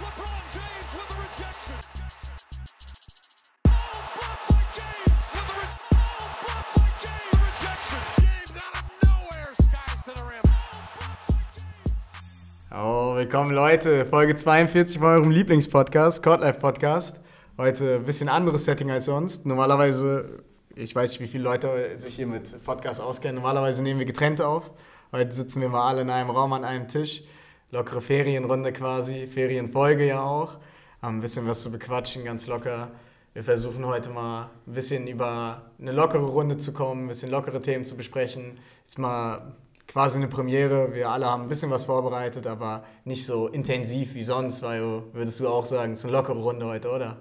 Oh, oh. Oh, willkommen Leute, Folge 42 von eurem Lieblingspodcast, Codlife Podcast. Heute ein bisschen anderes Setting als sonst. Normalerweise, ich weiß nicht, wie viele Leute sich hier mit Podcasts auskennen. Normalerweise nehmen wir getrennt auf. Heute sitzen wir mal alle in einem Raum an einem Tisch. Lockere Ferienrunde quasi, Ferienfolge ja auch. Haben ein bisschen was zu bequatschen, ganz locker. Wir versuchen heute mal ein bisschen über eine lockere Runde zu kommen, ein bisschen lockere Themen zu besprechen. Ist mal quasi eine Premiere. Wir alle haben ein bisschen was vorbereitet, aber nicht so intensiv wie sonst, weil würdest du auch sagen, es ist eine lockere Runde heute, oder?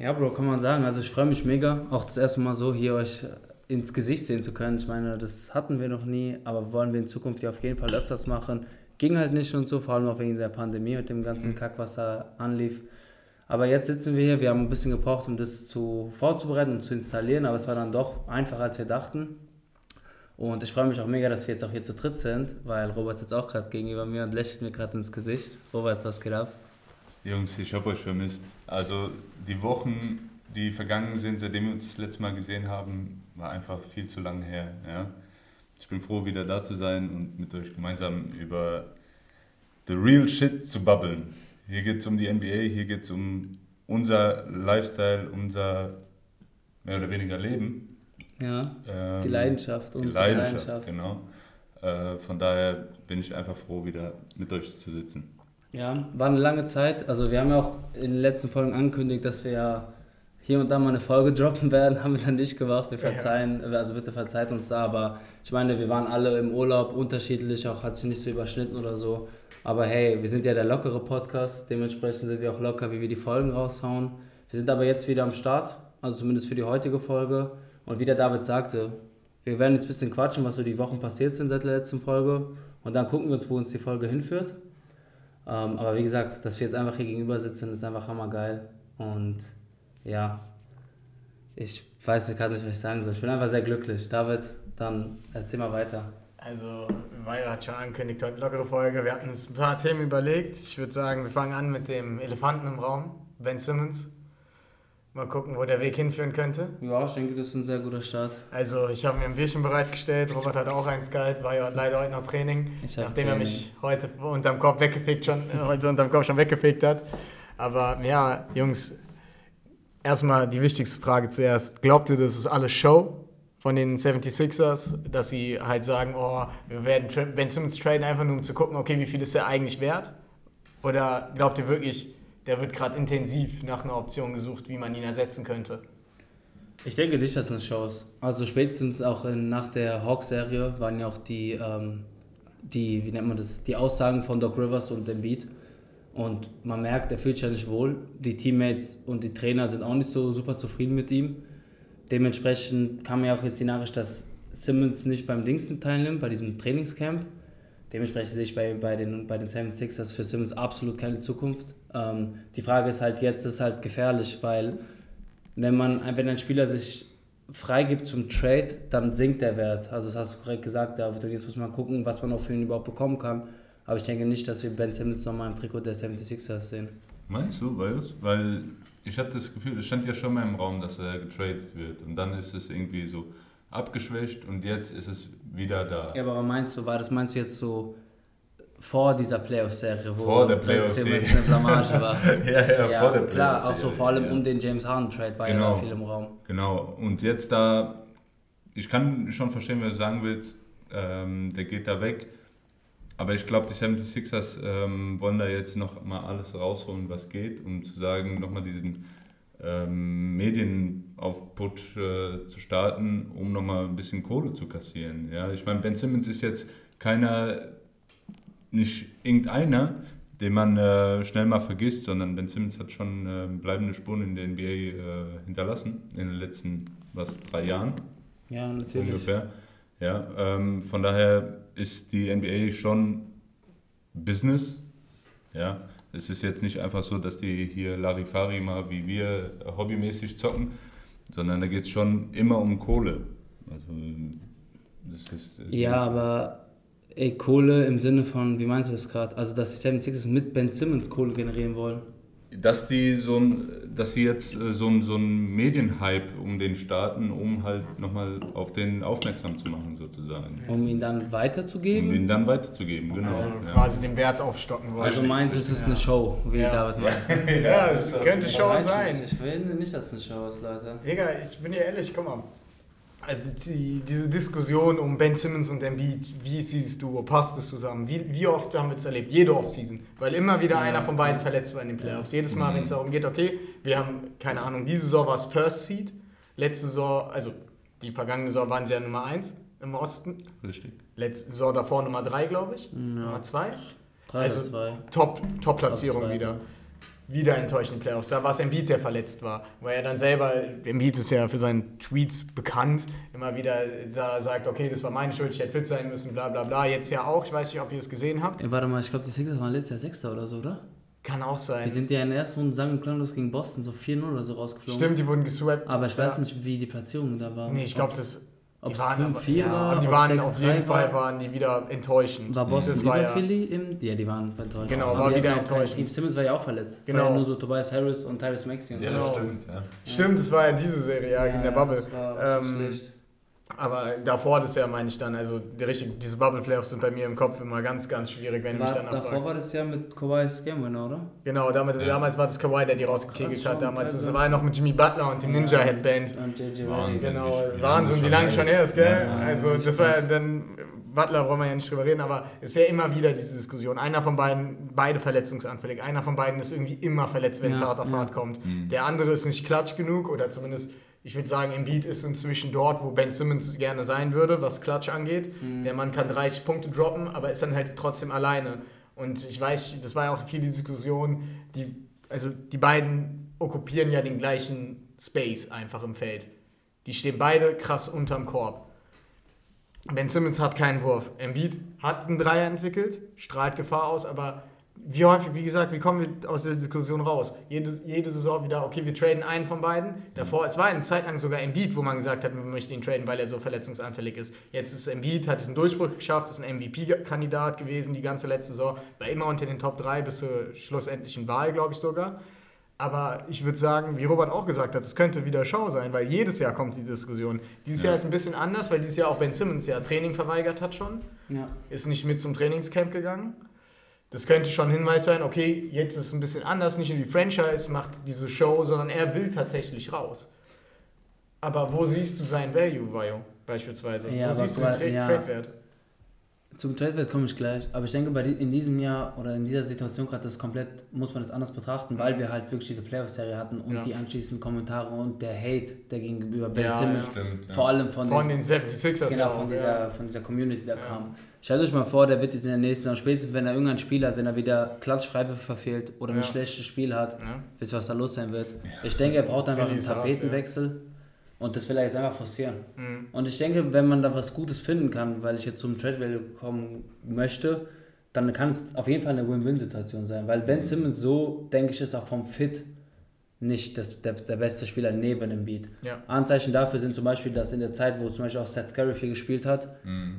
Ja, Bro, kann man sagen. Also ich freue mich mega, auch das erste Mal so hier euch ins Gesicht sehen zu können. Ich meine, das hatten wir noch nie, aber wollen wir in Zukunft ja auf jeden Fall öfters machen. Ging halt nicht und so, vor allem auch wegen der Pandemie und dem ganzen Kack, was da anlief. Aber jetzt sitzen wir hier, wir haben ein bisschen gebraucht, um das zu vorzubereiten und zu installieren, aber es war dann doch einfacher, als wir dachten. Und ich freue mich auch mega, dass wir jetzt auch hier zu dritt sind, weil Robert sitzt auch gerade gegenüber mir und lächelt mir gerade ins Gesicht. Robert, was geht ab? Jungs, ich habe euch vermisst. Also die Wochen, die vergangen sind, seitdem wir uns das letzte Mal gesehen haben, war einfach viel zu lange her. Ja? Ich bin froh, wieder da zu sein und mit euch gemeinsam über the real shit zu babbeln. Hier geht es um die NBA, hier geht es um unser Lifestyle, unser mehr oder weniger Leben. Ja, Ähm, die Leidenschaft, Die Leidenschaft, Leidenschaft. genau. Äh, von daher bin ich einfach froh, wieder mit euch zu sitzen. Ja, war eine lange Zeit. Also wir haben ja auch in den letzten Folgen angekündigt, dass wir ja hier und da mal eine Folge droppen werden. Haben wir dann nicht gemacht. Wir verzeihen, also bitte verzeiht uns da. Aber ich meine, wir waren alle im Urlaub unterschiedlich, auch hat sich nicht so überschnitten oder so. Aber hey, wir sind ja der lockere Podcast. Dementsprechend sind wir auch locker, wie wir die Folgen raushauen. Wir sind aber jetzt wieder am Start, also zumindest für die heutige Folge. Und wie der David sagte, wir werden jetzt ein bisschen quatschen, was so die Wochen passiert sind seit der letzten Folge. Und dann gucken wir uns, wo uns die Folge hinführt. Ähm, aber wie gesagt, dass wir jetzt einfach hier gegenüber sitzen, ist einfach hammergeil. Und ja, ich weiß gerade nicht, was ich sagen soll. Ich bin einfach sehr glücklich. David, dann erzähl mal weiter. Also, Weira hat schon angekündigt, heute lockere Folge. Wir hatten uns ein paar Themen überlegt. Ich würde sagen, wir fangen an mit dem Elefanten im Raum, Ben Simmons. Mal gucken, wo der Weg hinführen könnte. Ja, ich denke, das ist ein sehr guter Start. Also, ich habe mir ein Bierchen bereitgestellt. Robert hat auch eins gehalten, war ja hat leider heute noch Training. Ich nachdem er Training. mich heute unterm Kopf weggefegt schon, heute unterm Kopf schon weggefegt hat. Aber ja, Jungs, erstmal die wichtigste Frage zuerst. Glaubt ihr, das ist alles Show von den 76ers, dass sie halt sagen, oh, wir werden Ben Simmons traden, einfach nur um zu gucken, okay, wie viel ist er eigentlich wert? Oder glaubt ihr wirklich, der wird gerade intensiv nach einer Option gesucht, wie man ihn ersetzen könnte? Ich denke nicht, dass es eine Show ist. Also spätestens auch in, nach der Hawks-Serie waren ja auch die, ähm, die, wie nennt man das, die Aussagen von Doc Rivers und dem Beat. Und man merkt, er fühlt sich ja nicht wohl. Die Teammates und die Trainer sind auch nicht so super zufrieden mit ihm. Dementsprechend kam ja auch jetzt die Nachricht, dass Simmons nicht beim Dingsten teilnimmt, bei diesem Trainingscamp. Dementsprechend sehe ich bei, bei den, bei den 76ers für Simmons absolut keine Zukunft. Ähm, die Frage ist halt, jetzt ist halt gefährlich, weil wenn man, wenn ein Spieler sich freigibt zum Trade, dann sinkt der Wert. Also das hast du korrekt gesagt, David. Jetzt muss man gucken, was man auch für ihn überhaupt bekommen kann. Aber ich denke nicht, dass wir Ben Simmons nochmal im Trikot der 76ers sehen. Meinst du, weißt Weil ich hatte das Gefühl, es stand ja schon mal im Raum, dass er getradet wird. Und dann ist es irgendwie so abgeschwächt und jetzt ist es wieder da. Ja, aber meinst du, war das meinst du jetzt so vor dieser Playoff-Serie, wo Vor der Ben Simmons Playoff-Serie. eine Blamage war? ja, ja, vor der klar, auch so vor allem ja. um den James Harden-Trade war ja Genau. da viel im Raum. Genau, und jetzt da, ich kann schon verstehen, was du sagen willst, ähm, der geht da weg. Aber ich glaube, die 76ers ähm, wollen da jetzt noch mal alles rausholen, was geht, um zu sagen, nochmal diesen ähm, Medienaufputsch äh, zu starten, um nochmal ein bisschen Kohle zu kassieren. Ja? Ich meine, Ben Simmons ist jetzt keiner, nicht irgendeiner, den man äh, schnell mal vergisst, sondern Ben Simmons hat schon äh, bleibende Spuren in der NBA äh, hinterlassen in den letzten was, drei Jahren Ja, natürlich. ungefähr. Ja, ähm, von daher ist die NBA schon Business. Ja, es ist jetzt nicht einfach so, dass die hier Larifari mal wie wir hobbymäßig zocken, sondern da geht es schon immer um Kohle. Also, das ist, Ja, aber Ey, Kohle im Sinne von, wie meinst du das gerade? Also, dass die 76ers mit Ben Simmons Kohle generieren wollen. Dass die so ein, dass sie jetzt äh, so ein, so ein Medienhype um den starten, um halt nochmal auf den aufmerksam zu machen, sozusagen. Um ihn dann Um weiterzugeben. ihn dann weiterzugeben, genau. Also ja. quasi den Wert aufstocken wollen. Also meinst du, es ist eine Show, wie Ja. David meint? ja, es könnte Show sein. Ich will nicht, dass es eine Show ist, Leute. Digga, ich bin dir ehrlich, guck mal. Also die, diese Diskussion um Ben Simmons und Embiid, wie dieses Duo, passt es zusammen? Wie, wie oft haben wir es erlebt? Jede Offseason. Weil immer wieder einer von beiden verletzt war in den Playoffs. Jedes Mal, wenn es darum geht, okay, wir haben, keine Ahnung, diese Saison war es First Seed, letzte Saison, also die vergangene Saison waren sie ja Nummer 1 im Osten, Richtig. letzte Saison davor Nummer 3, glaube ich, Nummer 2. Drei Also-. Top, Top-Platzierung Top zwei. wieder. Wieder enttäuschende Playoffs. Da war es Embiid, der verletzt war. Weil er dann selber, Embiid ist ja für seine Tweets bekannt, immer wieder da sagt, okay, das war meine Schuld, ich hätte fit sein müssen, bla bla bla. Jetzt ja auch, ich weiß nicht, ob ihr es gesehen habt. Ey, warte mal, ich glaube, die Sixers waren letztes Jahr Sechster oder so, oder? Kann auch Die sein. sind ja in der ersten Runde sang- und klanglos gegen Boston so 4-0 oder so rausgeflogen. Stimmt, die wurden geswappt. Aber ich weiß Ja. nicht, wie die Platzierung da war. Nee, ich glaube, das... Ob Die waren, 5-4 aber, ja, war, aber die waren 6-3 auf jeden war. Fall waren die wieder enttäuschend. War Boston das war ja, Philly? Im, ja, die waren enttäuscht. Genau, Aber war wieder kein enttäuschend. Team. Simmons war ja auch verletzt. Es Genau. war ja nur so Tobias Harris und Tyrese Maxey. und Ja, so. Genau. das stimmt, ja. Stimmt, das war ja diese Serie, ja, in der Bubble. Das war Ähm, schlecht. Aber davor das Jahr meine ich dann, also die richtig, diese Bubble-Playoffs sind bei mir im Kopf immer ganz, ganz schwierig, wenn du mich War, danach davor war das ja mit Kawhi's Game Winner, oder? Genau, damit, Ja. damals war das Kawhi, der die rausgekegelt hat. Damals, also- das war ja noch mit Jimmy Butler und dem Ninja Headband. Und JJ Wahnsinn. Genau, Wahnsinn, wie schon lange schon her ist, gell? Ja, ja, also das war ja dann, Butler brauchen wir ja nicht drüber reden, aber es ist ja immer wieder diese Diskussion. Einer von beiden, beide verletzungsanfällig. Einer von beiden ist irgendwie immer verletzt, wenn es Ja, hart auf ja. hart kommt. Der andere ist nicht klatsch genug oder zumindest, ich würde sagen, Embiid ist inzwischen dort, wo Ben Simmons gerne sein würde, was Klatsch angeht. Der Mann kann 30 Punkte droppen, aber ist dann halt trotzdem alleine. Und ich weiß, das war ja auch viel Diskussion, die, also die beiden okkupieren ja den gleichen Space einfach im Feld. Die stehen beide krass unterm Korb. Ben Simmons hat keinen Wurf. Embiid hat einen Dreier entwickelt, strahlt Gefahr aus, aber wie häufig, wie gesagt, wie kommen wir aus der Diskussion raus? Jede, jede Saison wieder, okay, wir traden einen von beiden. Davor, es war eine Zeit lang sogar Embiid, wo man gesagt hat, wir möchten ihn traden, weil er so verletzungsanfällig ist. Jetzt ist Embiid, hat es einen Durchbruch geschafft, ist ein MVP-Kandidat gewesen die ganze letzte Saison, war immer unter den Top 3 bis zur schlussendlichen Wahl, glaube ich sogar. Aber ich würde sagen, wie Robert auch gesagt hat, es könnte wieder Show sein, weil jedes Jahr kommt die Diskussion. Dieses Ja. Jahr ist ein bisschen anders, weil dieses Jahr auch Ben Simmons ja Training verweigert hat schon, Ja. ist nicht mit zum Trainingscamp gegangen. Das könnte schon ein Hinweis sein, okay, jetzt ist es ein bisschen anders, nicht nur die Franchise macht diese Show, sondern er will tatsächlich raus. Aber wo siehst du seinen Value, Vajo, beispielsweise? Ja, wo siehst du den Tra ja. Trade-Wert? Zum Trade-Wert komme ich gleich, aber ich denke, bei die, in diesem Jahr oder in dieser Situation gerade das komplett, muss man das anders betrachten, weil wir halt wirklich diese Playoff-Serie hatten und Ja. die anschließenden Kommentare und der Hate, der gegenüber Ben Ja, Simmons. Stimmt, ja. vor allem von, Von den, den 76ers genau, ja von, dieser, ja. von dieser Community, der kam. Stellt euch mal vor, der wird jetzt in der nächsten spätestens wenn er irgendein Spiel hat, wenn er wieder Klatschfreiwürfe verfehlt oder ein Ja. schlechtes Spiel hat, Ja. wisst ihr, was da los sein wird. Ich denke, er braucht einfach einen Tapetenwechsel und das will er jetzt einfach forcieren. Mhm. Und ich denke, wenn man da was Gutes finden kann, weil ich jetzt zum Trade Value kommen möchte, dann kann es auf jeden Fall eine Win-Win-Situation sein. Weil Ben Simmons so, denke ich, ist auch vom Fit nicht das, der, der beste Spieler neben dem Beat. Ja. Anzeichen dafür sind zum Beispiel, dass in der Zeit, wo zum Beispiel auch Seth Curry viel gespielt hat,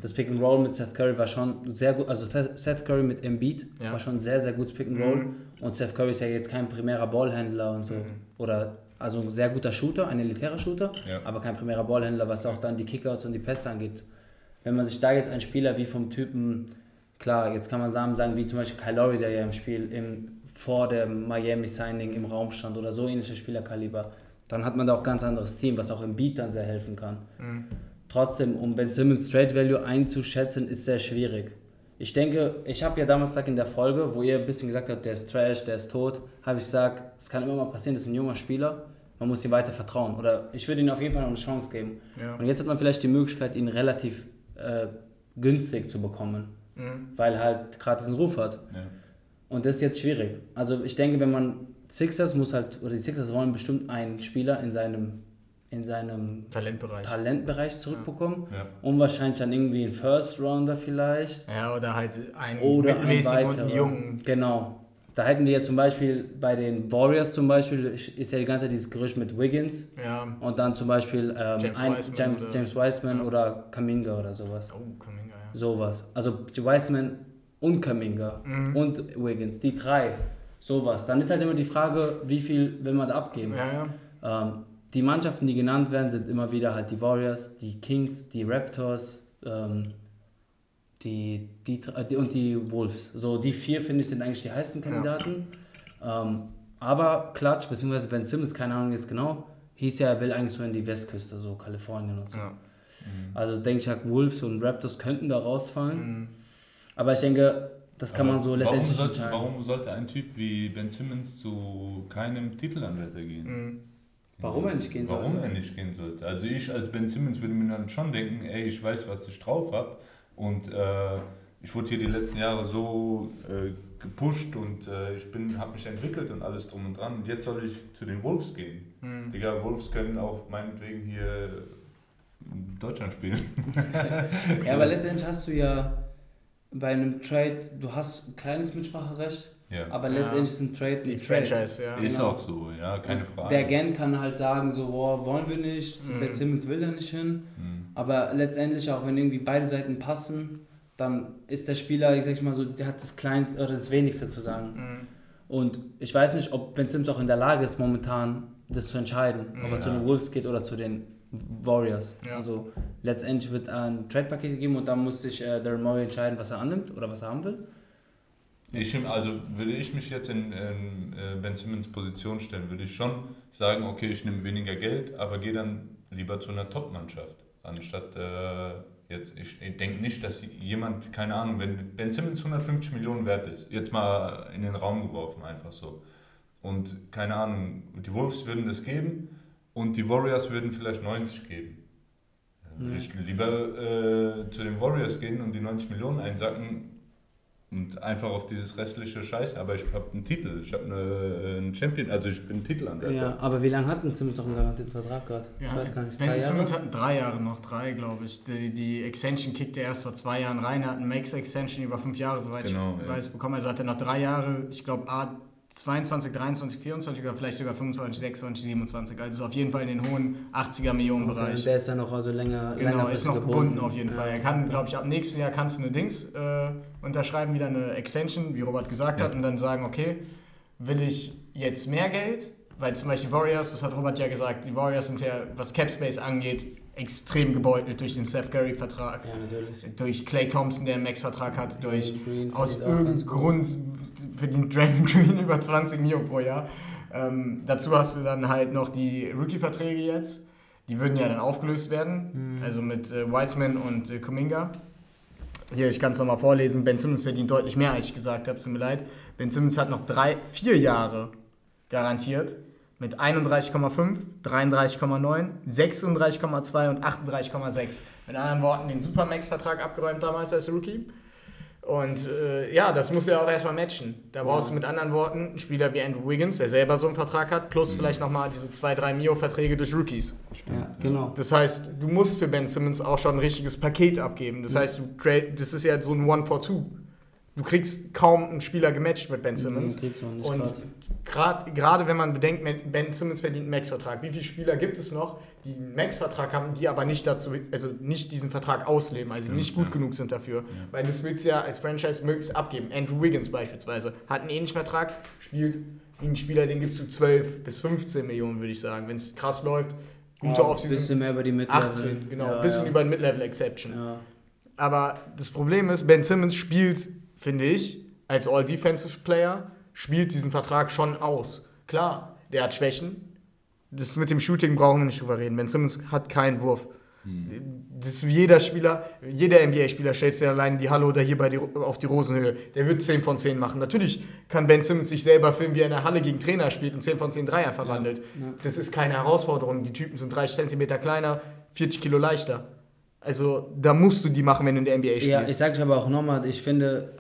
das Pick and Roll mit Seth Curry war schon sehr gut, also Seth Curry mit Embiid Ja. war schon ein sehr, sehr gutes Pick and Roll und Seth Curry ist ja jetzt kein primärer Ballhändler und so oder also ein sehr guter Shooter, ein elitärer Shooter, Ja. aber kein primärer Ballhändler, was auch dann die Kickouts und die Pässe angeht. Wenn man sich da jetzt einen Spieler wie vom Typen, klar, jetzt kann man Namen sagen, wie zum Beispiel Kyle Lowry, der ja im Spiel im, vor dem Miami-Signing im Raum stand oder so ähnliche Spielerkaliber, dann hat man da auch ganz anderes Team, was auch im Beat dann sehr helfen kann. Trotzdem, um Ben Simmons Trade Value einzuschätzen, ist sehr schwierig. Ich denke, ich habe ja damals gesagt in der Folge, wo ihr ein bisschen gesagt habt, der ist trash, der ist tot, habe ich gesagt, es kann immer mal passieren, das ist ein junger Spieler, man muss ihm weiter vertrauen. Oder ich würde ihm auf jeden Fall noch eine Chance geben. Ja. Und jetzt hat man vielleicht die Möglichkeit, ihn relativ äh, günstig zu bekommen, Mhm. weil er halt gerade diesen Ruf hat. Ja. Und das ist jetzt schwierig. Also ich denke, wenn man Sixers muss halt, oder die Sixers wollen bestimmt einen Spieler in seinem, in seinem Talentbereich. Talentbereich zurückbekommen. Ja. Und wahrscheinlich dann irgendwie einen First Rounder vielleicht. Ja, oder halt einen Oder einen mittelmäßigen und einen weiteren. jungen. Genau. Da hätten wir ja zum Beispiel bei den Warriors zum Beispiel, ist ja die ganze Zeit dieses Gerücht mit Wiggins. Ja. Und dann zum Beispiel ähm, James ein, Wiseman James, oder- James Wiseman Ja. oder Kaminga oder sowas. Oh, Kaminga, ja. Sowas. Also Wiseman und Kaminga Mhm. und Wiggins, die drei. Sowas. Dann ist halt immer die Frage, wie viel will man da abgeben. Ja, ja. Ähm, die Mannschaften, die genannt werden, sind immer wieder halt die Warriors, die Kings, die Raptors, ähm, die, die, äh, die und die Wolves. So die vier finde ich sind eigentlich die heißesten Kandidaten. Ähm, aber Clutch bzw. Ben Simmons, keine Ahnung jetzt genau, hieß ja, er will eigentlich so in die Westküste, so Kalifornien und so. Ja. Also denke ich halt, Wolves und Raptors könnten da rausfallen. Mhm. Aber ich denke, das kann man so warum letztendlich sollte, entscheiden. warum sollte ein Typ wie Ben Simmons zu keinem Titelanwärter gehen? Mhm. Warum er nicht gehen Warum sollte? er nicht gehen sollte. Also ich als Ben Simmons würde mir dann schon denken, ey, ich weiß, was ich drauf habe und äh, ich wurde hier die letzten Jahre so äh, gepusht und äh, ich bin, habe mich entwickelt und alles drum und dran und jetzt soll ich zu den Wolves gehen. Mhm. Digga, Wolves können auch meinetwegen hier in Deutschland spielen. Ja, aber letztendlich hast du ja bei einem Trade, du hast ein kleines Mitspracherecht, Ja. aber Ja. letztendlich ist ein Trade Die ein Trade. Franchise, ja. Ist genau. auch so, ja, keine Frage. Der Gent kann halt sagen, so, boah, wollen wir nicht, Mhm. Ben Simmons will da nicht hin. Mhm. Aber letztendlich, auch wenn irgendwie beide Seiten passen, dann ist der Spieler, ich sag mal so, der hat das Klein oder das Wenigste zu sagen. Mhm. Und ich weiß nicht, ob Ben Simmons auch in der Lage ist, momentan das zu entscheiden, ob er zu den Wolves geht oder zu den Warriors. Ja. Also letztendlich wird ein Trade-Paket gegeben und dann muss sich äh, Daryl Morey entscheiden, was er annimmt oder was er haben will. Ich, also würde ich mich jetzt in, in äh, Ben Simmons Position stellen, würde ich schon sagen, okay, ich nehme weniger Geld, aber gehe dann lieber zu einer Top-Mannschaft, anstatt äh, jetzt, ich, ich denke nicht, dass jemand, keine Ahnung, wenn Ben Simmons 150 Millionen wert ist, jetzt mal in den Raum geworfen, einfach so, und keine Ahnung, die Wolves würden das geben und die Warriors würden vielleicht 90 geben. Dann würde ich lieber äh, zu den Warriors gehen und die 90 Millionen einsacken und einfach auf dieses restliche Scheiß. Aber ich habe einen Titel, ich habe eine, einen Champion, also ich bin Titelanwärter. Ja, aber wie lange hat ein Simmons auch einen garantierten Vertrag gehabt? ich weiß gar nicht, Ben? Simmons hat drei Jahre noch, drei glaube ich. Die, die Extension kickte erst vor zwei Jahren rein. Er hat eine Max-Extension über fünf Jahre, soweit Genau, ich ja. weiß, bekommen. Also hat er noch drei Jahre, ich glaube, A, 22, 23, 24 oder vielleicht sogar 25, 26, 27. Also auf jeden Fall in den hohen 80er Millionen Okay, Bereich. der ist ja noch also länger Genau, ist noch gebunden auf jeden Ja. Fall. Er kann, glaube ich, ab nächstem Jahr kannst du eine Dings äh, unterschreiben, wieder eine Extension, wie Robert gesagt Ja. hat, und dann sagen, okay, will ich jetzt mehr Geld? Weil zum Beispiel die Warriors, das hat Robert ja gesagt, die Warriors sind ja, was Cap Space angeht, extrem gebeutelt durch den Seth Curry-Vertrag, Ja, natürlich. durch Clay Thompson, der einen Max-Vertrag hat, durch aus irgendeinem. Grund verdient Draymond Green über 20 Mio pro Jahr. Ähm, dazu hast du dann halt noch die Rookie-Verträge jetzt. Die würden ja dann aufgelöst werden. Mhm. Also mit äh, Wiseman und äh, Kuminga. Hier, ich kann es nochmal vorlesen. Ben Simmons verdient deutlich mehr, als ich gesagt habe. Tut mir leid. Ben Simmons hat noch drei, vier Jahre garantiert. Mit 31,5, 33,9, 36,2 und 38,6. Mit anderen Worten, den Supermax-Vertrag abgeräumt damals als Rookie. Und äh, ja, das muss ja auch erstmal matchen. Da brauchst du mit anderen Worten einen Spieler wie Andrew Wiggins, der selber so einen Vertrag hat, plus vielleicht nochmal diese 2-3 Mio-Verträge durch Rookies. Ja, genau. Das heißt, du musst für Ben Simmons auch schon ein richtiges Paket abgeben. Das heißt, du das ist ja so ein One for Two. Du kriegst kaum einen Spieler gematcht mit Ben Simmons. Nee, Und grad. grad- gerade wenn man bedenkt, Ben Simmons verdient einen Max-Vertrag. Wie viele Spieler gibt es noch, die einen Max-Vertrag haben, die aber nicht dazu, also nicht diesen Vertrag ausleben, also nicht gut ja. genug sind dafür? Weil das willst du ja als Franchise möglichst abgeben. Andrew Wiggins beispielsweise hat einen ähnlichen Vertrag, spielt wie ein Spieler, den gibst du 12 bis 15 Millionen, würde ich sagen. Wenn es krass läuft, gute Ja, off bisschen mehr über die Mitte. 18, genau, ein bisschen über den Mid-Level-Exception. Ja. Aber das Problem ist, Ben Simmons spielt, finde ich, als All-Defensive Player, spielt diesen Vertrag schon aus. Klar, der hat Schwächen. Das mit dem Shooting brauchen wir nicht drüber reden. Ben Simmons hat keinen Wurf. Das ist wie jeder Spieler, jeder NBA-Spieler stellt sich allein in die Halle oder hier bei die, auf die Rosenhöhe. Der wird 10 von 10 machen. Natürlich kann Ben Simmons sich selber filmen, wie er in der Halle gegen Trainer spielt und 10 von 10 Dreier verwandelt. Ja. Das ist keine Herausforderung. Die Typen sind 30 Zentimeter kleiner, 40 Kilo leichter. Also da musst du die machen, wenn du in der NBA spielst. Ja, ich sage aber auch nochmal, ich finde,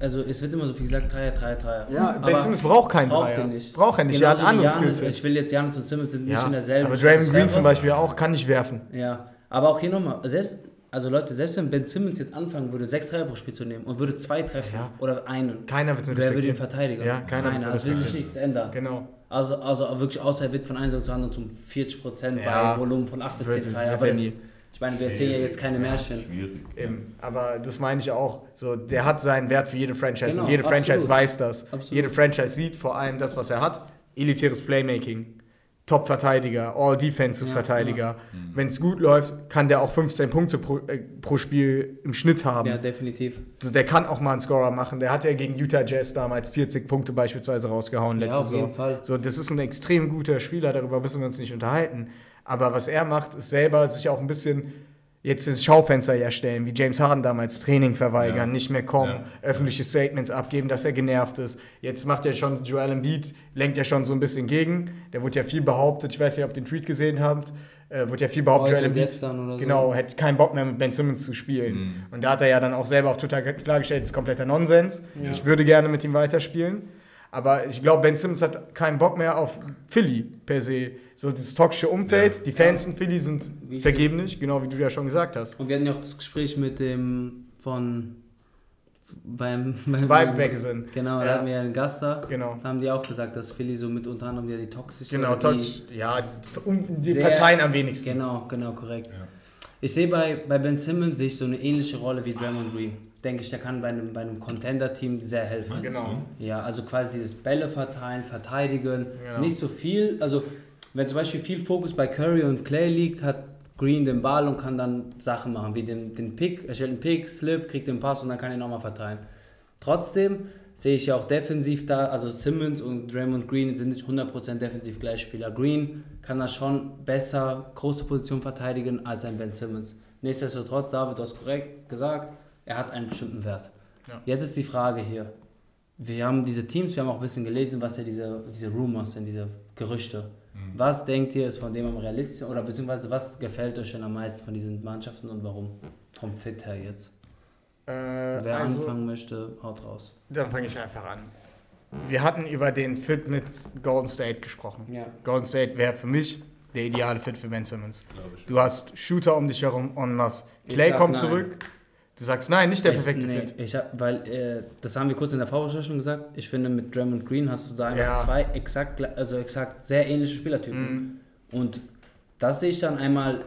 also es wird immer so viel gesagt, Dreier, Dreier, Dreier. Ja, Ben Simmons braucht keinen braucht Dreier. nicht. Braucht er nicht, er hat Genauso wie andere Giannis, Skills. Ich will jetzt Janis und Simmons sind nicht Ja, in derselben aber Draymond Green zum Beispiel auch kann nicht werfen. Ja, aber auch hier nochmal, selbst, also Leute, selbst wenn Ben Simmons jetzt anfangen würde, sechs Dreier pro Spiel zu nehmen und würde zwei treffen Ja. oder einen, Keiner wird ihn wer würde ihn verteidigen? Ja, keiner ihn Also es will sich nichts ändern. Genau. Also, also wirklich außer er wird von einer Saison zur anderen zum 40% Ja. bei Volumen von 8 bis Wird- 10 Dreier. Aber er das, nie. Ich meine, wir erzählen ja jetzt keine Märchen. Schwierig. Eben, aber das meine ich auch. So, der hat seinen Wert für jede Franchise Genau, und jede Franchise absolut. weiß das. Absolut. Jede Franchise sieht vor allem das, was er hat. Elitäres Playmaking, Top-Verteidiger, All-Defensive-Verteidiger. Wenn es gut läuft, kann der auch 15 Punkte pro, äh, pro Spiel im Schnitt haben. Ja, definitiv. Also der kann auch mal einen Scorer machen. Der hat ja gegen Utah Jazz damals 40 Punkte beispielsweise rausgehauen Ja, letzte auf jeden Saison. Fall. So, das ist ein extrem guter Spieler, darüber müssen wir uns nicht unterhalten. Aber was er macht, ist selber sich auch ein bisschen jetzt ins Schaufenster ja stellen, wie James Harden damals Training verweigern, Ja. nicht mehr kommen, Ja. öffentliche Statements abgeben, dass er genervt ist. Jetzt macht er schon, Joel Embiid lenkt ja schon so ein bisschen gegen. Der wurde ja viel behauptet, ich weiß nicht, ob ihr den Tweet gesehen habt, äh, wurde ja viel behauptet, Heute, Joel Embiid oder so. genau, hätte keinen Bock mehr mit Ben Simmons zu spielen. Mhm. Und da hat er ja dann auch selber auf Twitter klargestellt, das ist kompletter Nonsens. Ja. Ich würde gerne mit ihm weiterspielen. Aber ich glaube, Ben Simmons hat keinen Bock mehr auf Philly per se. So das toxische Umfeld. Ja. Die Fans in Philly sind Wie- vergeblich, genau wie du ja schon gesagt hast. Und wir hatten ja auch das Gespräch mit dem von beim, beim Vibe weg sind. Genau, da Ja. hatten wir ja einen Gast da. Genau. Da haben die auch gesagt, dass Philly so mit unter anderem ja die toxische Genau, oder die- Tox, ja, um, die Sehr- verzeihen am wenigsten. Genau, genau, korrekt. Ja. Ich sehe bei, bei Ben Simmons sehe ich so eine ähnliche Rolle wie Draymond Green. Denke ich, der kann bei einem, bei einem Contender-Team sehr helfen. Genau. Ja, also quasi dieses Bälle verteilen, verteidigen, Genau. nicht so viel. Also wenn zum Beispiel viel Fokus bei Curry und Clay liegt, hat Green den Ball und kann dann Sachen machen, wie den, den Pick, er stellt einen Pick, Slip, kriegt den Pass und dann kann er nochmal verteilen. Trotzdem sehe ich ja auch defensiv da, also Simmons und Draymond Green sind nicht 100% defensiv Gleichspieler. Green kann da schon besser große Position verteidigen als ein Ben Simmons. Nichtsdestotrotz, David, du hast korrekt gesagt, er hat einen bestimmten Wert. Ja. Jetzt ist die Frage hier. Wir haben diese Teams, wir haben auch ein bisschen gelesen, was ja diese, diese Rumors sind, diese Gerüchte. Was denkt ihr, ist von dem am realistischsten oder beziehungsweise was gefällt euch denn am meisten von diesen Mannschaften und warum? Vom Fit her jetzt. Äh, Wer also, anfangen möchte, haut raus. dann fange ich einfach an. Wir hatten über den Fit mit Golden State gesprochen. Ja. Golden State wäre für mich der ideale Fit für Ben Simmons. Du hast Shooter um dich herum en masse. Ich Clay kommt nein. zurück. Du sagst nein, nicht der perfekte ich, nee, Fit. Ich hab, weil, äh, das haben wir kurz in der Vorbesprechung gesagt. Ich finde, mit Draymond Green hast du da einfach Ja. zwei exakt, also exakt sehr ähnliche Spielertypen. Mhm. Und das sehe ich dann einmal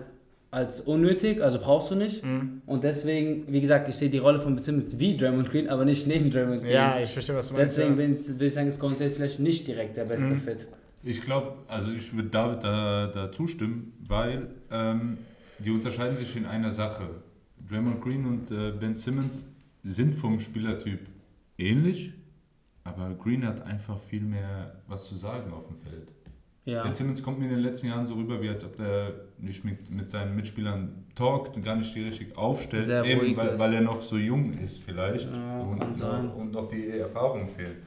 als unnötig, also brauchst du nicht. Mhm. Und deswegen, wie gesagt, ich sehe die Rolle von Simmons wie Draymond Green, aber nicht neben Draymond Green. Ja, ich verstehe, was du meinst. Deswegen ja. bin ich, will ich sagen, ist Golden State vielleicht nicht direkt der beste Mhm. Fit. Ich glaube, also ich würde David da, da zustimmen, weil ähm, die unterscheiden sich in einer Sache. Draymond Green und äh, Ben Simmons sind vom Spielertyp ähnlich, aber Green hat einfach viel mehr was zu sagen auf dem Feld. Ja. Ben Simmons kommt mir in den letzten Jahren so rüber, wie als ob der nicht mit, mit seinen Mitspielern talkt und gar nicht die richtig aufstellt, Sehr eben weil, weil er noch so jung ist vielleicht Ja, und, und noch die Erfahrung fehlt.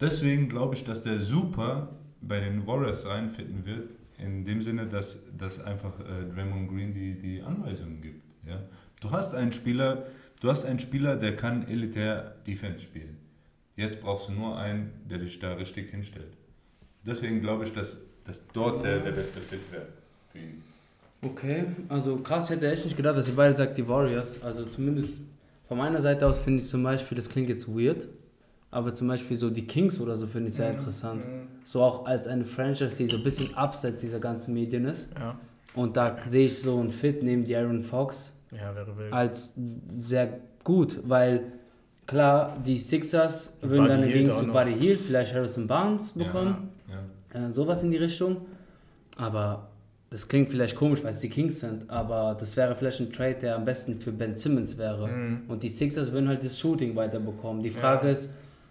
Deswegen glaube ich, dass der super bei den Warriors reinfinden wird, in dem Sinne, dass, dass einfach äh, Draymond Green die, die Anweisungen gibt. Ja? Du hast einen Spieler, du hast einen Spieler, der kann elitär Defense spielen. Jetzt brauchst du nur einen, der dich da richtig hinstellt. Deswegen glaube ich, dass, dass dort der, der beste Fit wäre für ihn. Okay, also krass, ich hätte echt nicht gedacht, dass ihr beide sagt, die Warriors. Also zumindest von meiner Seite aus finde ich zum Beispiel, das klingt jetzt weird, aber zum Beispiel so die Kings oder so finde ich sehr interessant. So auch als eine Franchise, die so ein bisschen abseits dieser ganzen Medien ist. Ja, Und da sehe ich so einen Fit neben Aaron Fox ja wäre wild. als sehr gut, weil klar, die Sixers würden Buddy dann zu noch. Buddy Hield, vielleicht Harrison Barnes bekommen. Ja, Äh, sowas in die Richtung. Aber das klingt vielleicht komisch, weil es die Kings sind, aber das wäre vielleicht ein Trade, der am besten für Ben Simmons wäre. Mhm. Und die Sixers würden halt das Shooting weiterbekommen. Die Frage ist,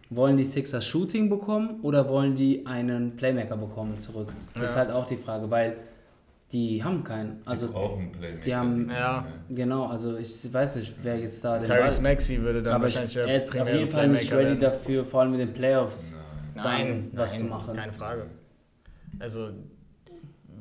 wollen die Sixers Shooting bekommen oder wollen die einen Playmaker bekommen zurück? Das ist Ja. halt auch die Frage, weil die haben keinen. die Also brauchen Playmaker. die haben- Ja. genau, also ich weiß nicht, wer jetzt da den Tyrese Maxey würde dann aber ich, wahrscheinlich der er ist auf jeden Fall nicht ready werden. dafür, vor allem in den Playoffs. Nein, dann was nein, zu machen. keine Frage. Also,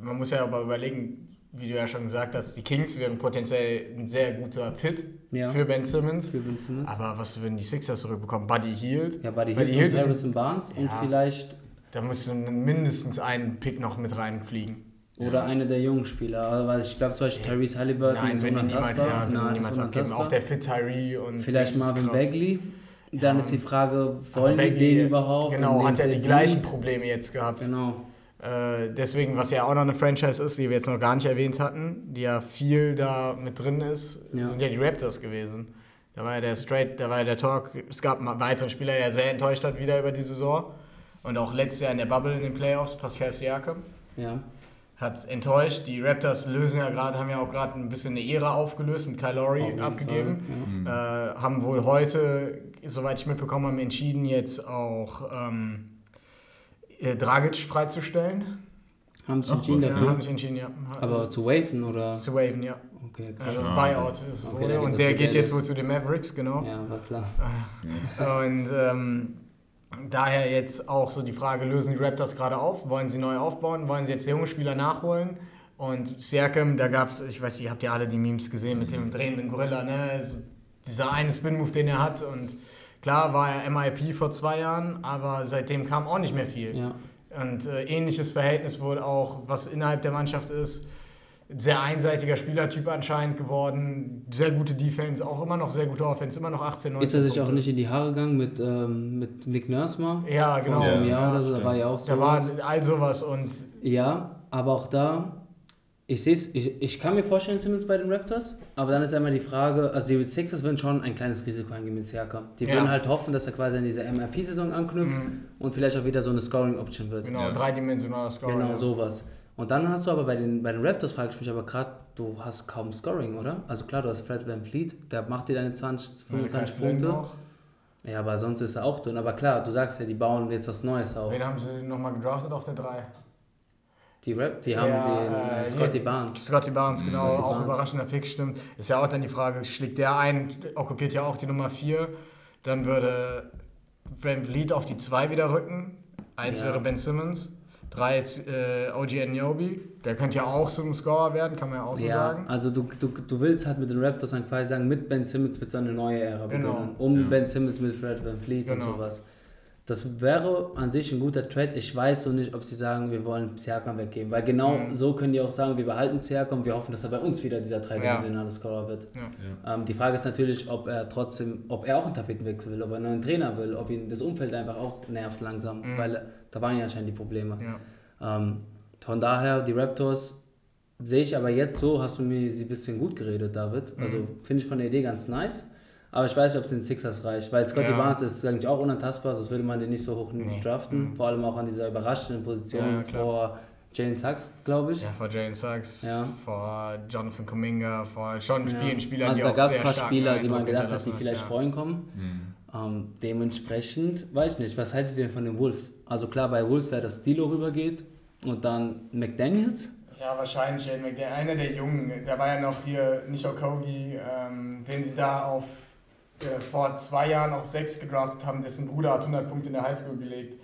man muss ja aber überlegen, wie du ja schon gesagt hast, die Kings wären potenziell ein sehr guter Fit Ja. für Ben Simmons. Für Ben Simmons. Aber was würden die Sixers zurückbekommen? Buddy Hield? Ja, Buddy Buddy Hield Hield und Harrison Barnes und Ja. vielleicht Da müsste mindestens ein Pick noch mit reinfliegen. Oder einer der jungen Spieler. Also, weil ich glaube zum Beispiel Tyrese Halliburton Nein, ist wenn die niemals, ja, die Nein, niemals abgeben. Auch der Fit Tyree und Vielleicht Marvin. Bagley. Dann Ja. ist die Frage, Aber wollen die Bagley, den überhaupt? Genau, hat er die gleichen? Probleme jetzt gehabt. Genau. Äh, deswegen, was ja auch noch eine Franchise ist, die wir jetzt noch gar nicht erwähnt hatten, die ja viel da mit drin ist, Ja. sind ja die Raptors gewesen. Da war ja der Straight, da war ja der Talk, es gab mal weitere Spieler, der sehr enttäuscht hat wieder über die Saison. Und auch letztes Jahr in der Bubble in den Playoffs, Pascal Siakam Ja. Hat enttäuscht. Die Raptors lösen ja gerade, haben ja auch gerade ein bisschen eine Ära aufgelöst mit Kyle Lowry abgegeben. Fall, Äh, haben wohl heute, soweit ich mitbekommen habe, entschieden, jetzt auch ähm, äh, Dragic freizustellen. ja. Haben sich entschieden was? Ja, dafür. haben sich entschieden, ja. Aber zu waven oder? zu waven, ja. Okay, krass. Also Ah, Buyout ist Okay, wohl. der geht Und der geht jetzt wohl zu den Mavericks, genau. Ja, war klar. Und ähm, daher jetzt auch so die Frage, lösen die Raptors gerade auf? Wollen sie neu aufbauen? Wollen sie jetzt junge Spieler nachholen? Und Siakam, da gab es, ich weiß nicht, habt ihr alle die Memes gesehen mit dem drehenden Gorilla, ne? Also dieser eine Spin-Move, den er hat. Und klar war er MIP vor zwei Jahren, aber seitdem kam auch nicht mehr viel. Ja. Und äh, ähnliches Verhältnis wohl auch, was innerhalb der Mannschaft ist. Sehr einseitiger Spielertyp anscheinend geworden. Sehr gute Defense, auch immer noch sehr gute Offense, immer noch 18, 19 Ist er sich auch Punkte. nicht in die Haare gegangen mit, ähm, mit Nick Nurse mal? Ja, genau. Vor einem Ja, Jahr oder so, da war ja auch so. Da war all sowas und Ja, aber auch da, ich sehe ich, ich kann mir vorstellen, Simmons bei den Raptors, aber dann ist einmal die Frage, also die Sixers würden schon ein kleines Risiko eingehen mit Siakam. Die Ja. würden halt hoffen, dass er quasi an diese MRP-Saison anknüpft und vielleicht auch wieder so eine Scoring-Option wird. genau, Ja. dreidimensionaler Scorer. Genau, ja. sowas. Und dann hast du aber bei den, bei den Raptors, frage ich mich aber gerade, du hast kaum Scoring, oder? Also klar, du hast Fred Van Fleet, der macht dir deine 20, Malachi 25 Flynn Punkte. noch. Ja, aber sonst ist er auch dünn. Aber klar, du sagst ja, die bauen jetzt was Neues auf. Wen haben sie nochmal gedraftet auf der 3? Die Rap, die haben den äh, Scotty Barnes. Scotty Barnes, genau, Scotty auch Barnes. überraschender Pick, stimmt. Ist ja auch dann die Frage, schlägt der ein, okkupiert ja auch die Nummer 4, dann würde Van Vliet auf die 2 wieder rücken. Eins Ja. wäre Ben Simmons, 3 ist äh, OG Anjobi, der könnte ja auch so ein Scorer werden, kann man ja auch so Ja, sagen. also du, du, du willst halt mit den Raptors dann quasi sagen, mit Ben Simmons wird so eine neue Ära Genau. beginnen. Um Ja. Ben Simmons mit Fred Van Fleet und Genau. sowas. Das wäre an sich ein guter Trade. Ich weiß so nicht, ob sie sagen, wir wollen Siakam weggeben. Weil genau Mhm. so können die auch sagen, wir behalten Siakam und wir hoffen, dass er bei uns wieder dieser dreidimensionale Scorer wird. Ja. Ähm, die Frage ist natürlich, ob er trotzdem, ob er auch einen Tapetenwechsel will, ob er einen neuen Trainer will, ob ihn das Umfeld einfach auch nervt langsam. Weil äh, da waren ja anscheinend die Probleme. Ja. Ähm, von daher, die Raptors sehe ich aber jetzt so, hast du mir sie ein bisschen gut geredet, David. Also Mhm. finde ich von der Idee ganz nice. Aber ich weiß nicht, ob es den Sixers reicht, weil Scotty Ja. Barnes ist eigentlich auch unantastbar, sonst würde man den nicht so hoch Nee. draften. Vor allem auch an dieser überraschenden Position Ja, vor Jalen Sachs, glaube ich. Ja, vor Jalen Sachs, Ja. vor Jonathan Kuminga, vor schon vielen Spielern, also die da auch gab es sehr ein paar Spieler, die man gedacht hat, die vielleicht ja. vorhin kommen. Ähm, dementsprechend, weiß ich nicht, was haltet ihr denn von den Wolves? Also klar, bei Wolves wäre das Dilo rübergeht und dann McDaniels. Ja, wahrscheinlich. Jalen McDaniel, einer der Jungen. Da war ja noch hier Nico Kogi, ähm, den sie da auf, äh, vor zwei Jahren auf sechs gedraftet haben. Dessen Bruder hat 100 Punkte in der Highschool gelegt.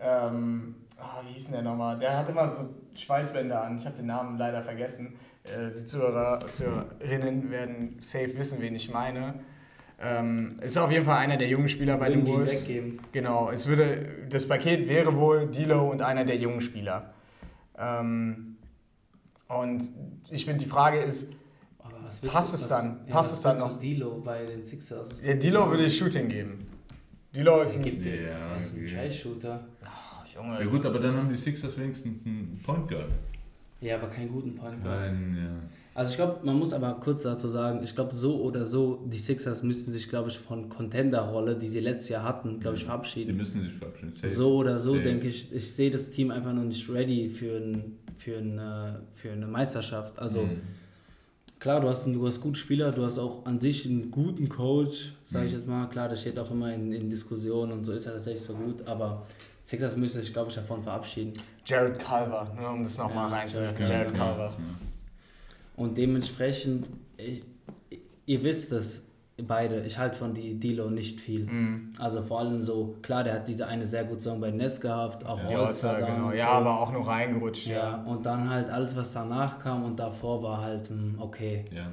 Ähm, ah, wie hieß denn der nochmal? Der hat immer so Schweißbänder an. Ich habe den Namen leider vergessen. Äh, die Zuhörer, Zuhörerinnen werden safe wissen, wen ich meine. Ähm, ist auf jeden Fall einer der jungen Spieler bei den Wolves. weggeben. Genau, es würde, das Paket wäre wohl Dilo und einer der jungen Spieler. Ähm, und ich finde, die Frage ist, Passt du- es was- dann? Ja, Passt was es dann willst du noch? Dilo bei den Sixers. ja, Dilo würde ich Shooting geben. Dilo ist ein... gibt Ja, ist ein. Trash-Shooter. Ach, Junge. Ja gut, aber dann haben die Sixers wenigstens einen Point Guard. Ja, aber keinen guten Point Guard. Kein, ja. Also ich glaube, man muss aber kurz dazu sagen, ich glaube so oder so, die Sixers müssten sich, glaube ich, von Contender-Rolle, die sie letztes Jahr hatten, glaube ich, Die verabschieden. müssen sich verabschieden. Safe. So oder so Safe. denke ich, ich sehe das Team einfach noch nicht ready für, ein, für, eine, für eine Meisterschaft. Also Mhm. klar, du hast, einen, du hast gute Spieler, du hast auch an sich einen guten Coach, sage ich Mhm. jetzt mal. Klar, das steht auch immer in, in Diskussionen und so ist er tatsächlich so gut, aber Sixers müssen sich, glaube ich, davon verabschieden. Jared Culver, nur um das nochmal Ja, reinzuwerfen. Jared Jared Culver. Culver. Und dementsprechend, ich, ihr wisst es beide, ich halte von die Dilo nicht viel. Mhm. Also vor allem so, klar, der hat diese eine sehr gute Saison bei den Nets gehabt, auch All-Star, dann genau. und Ja, so. aber auch nur reingerutscht. Ja, Ja. und dann halt alles, was danach kam und davor war halt, hm, okay. Ja.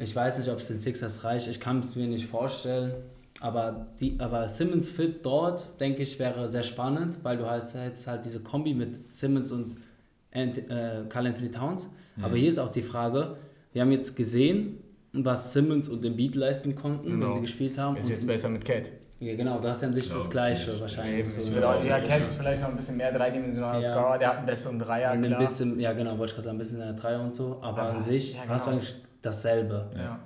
Ich weiß nicht, ob es den Sixers reicht, ich kann es mir nicht vorstellen. Aber, die, aber Simmons fit dort, denke ich, wäre sehr spannend, weil du halt jetzt halt diese Kombi mit Simmons und Ant, äh, Carl Anthony Towns. Aber hier ist auch die Frage, wir haben jetzt gesehen, was Simmons und Embiid leisten konnten, Genau. wenn sie gespielt haben. Ist Und- jetzt besser mit Cat. Ja, genau, du hast ja an sich das ich Gleiche wahrscheinlich. Eben, So, will auch, ja. Cat ist vielleicht noch ein bisschen mehr dreidimensionaler Ja. Scorer, der hat einen besseren Dreier, ein klar. bisschen, ja genau, wollte ich gerade sagen, ein bisschen in der Dreier und so, aber, Aber- an sich ja, hast du genau. eigentlich dasselbe. Ja.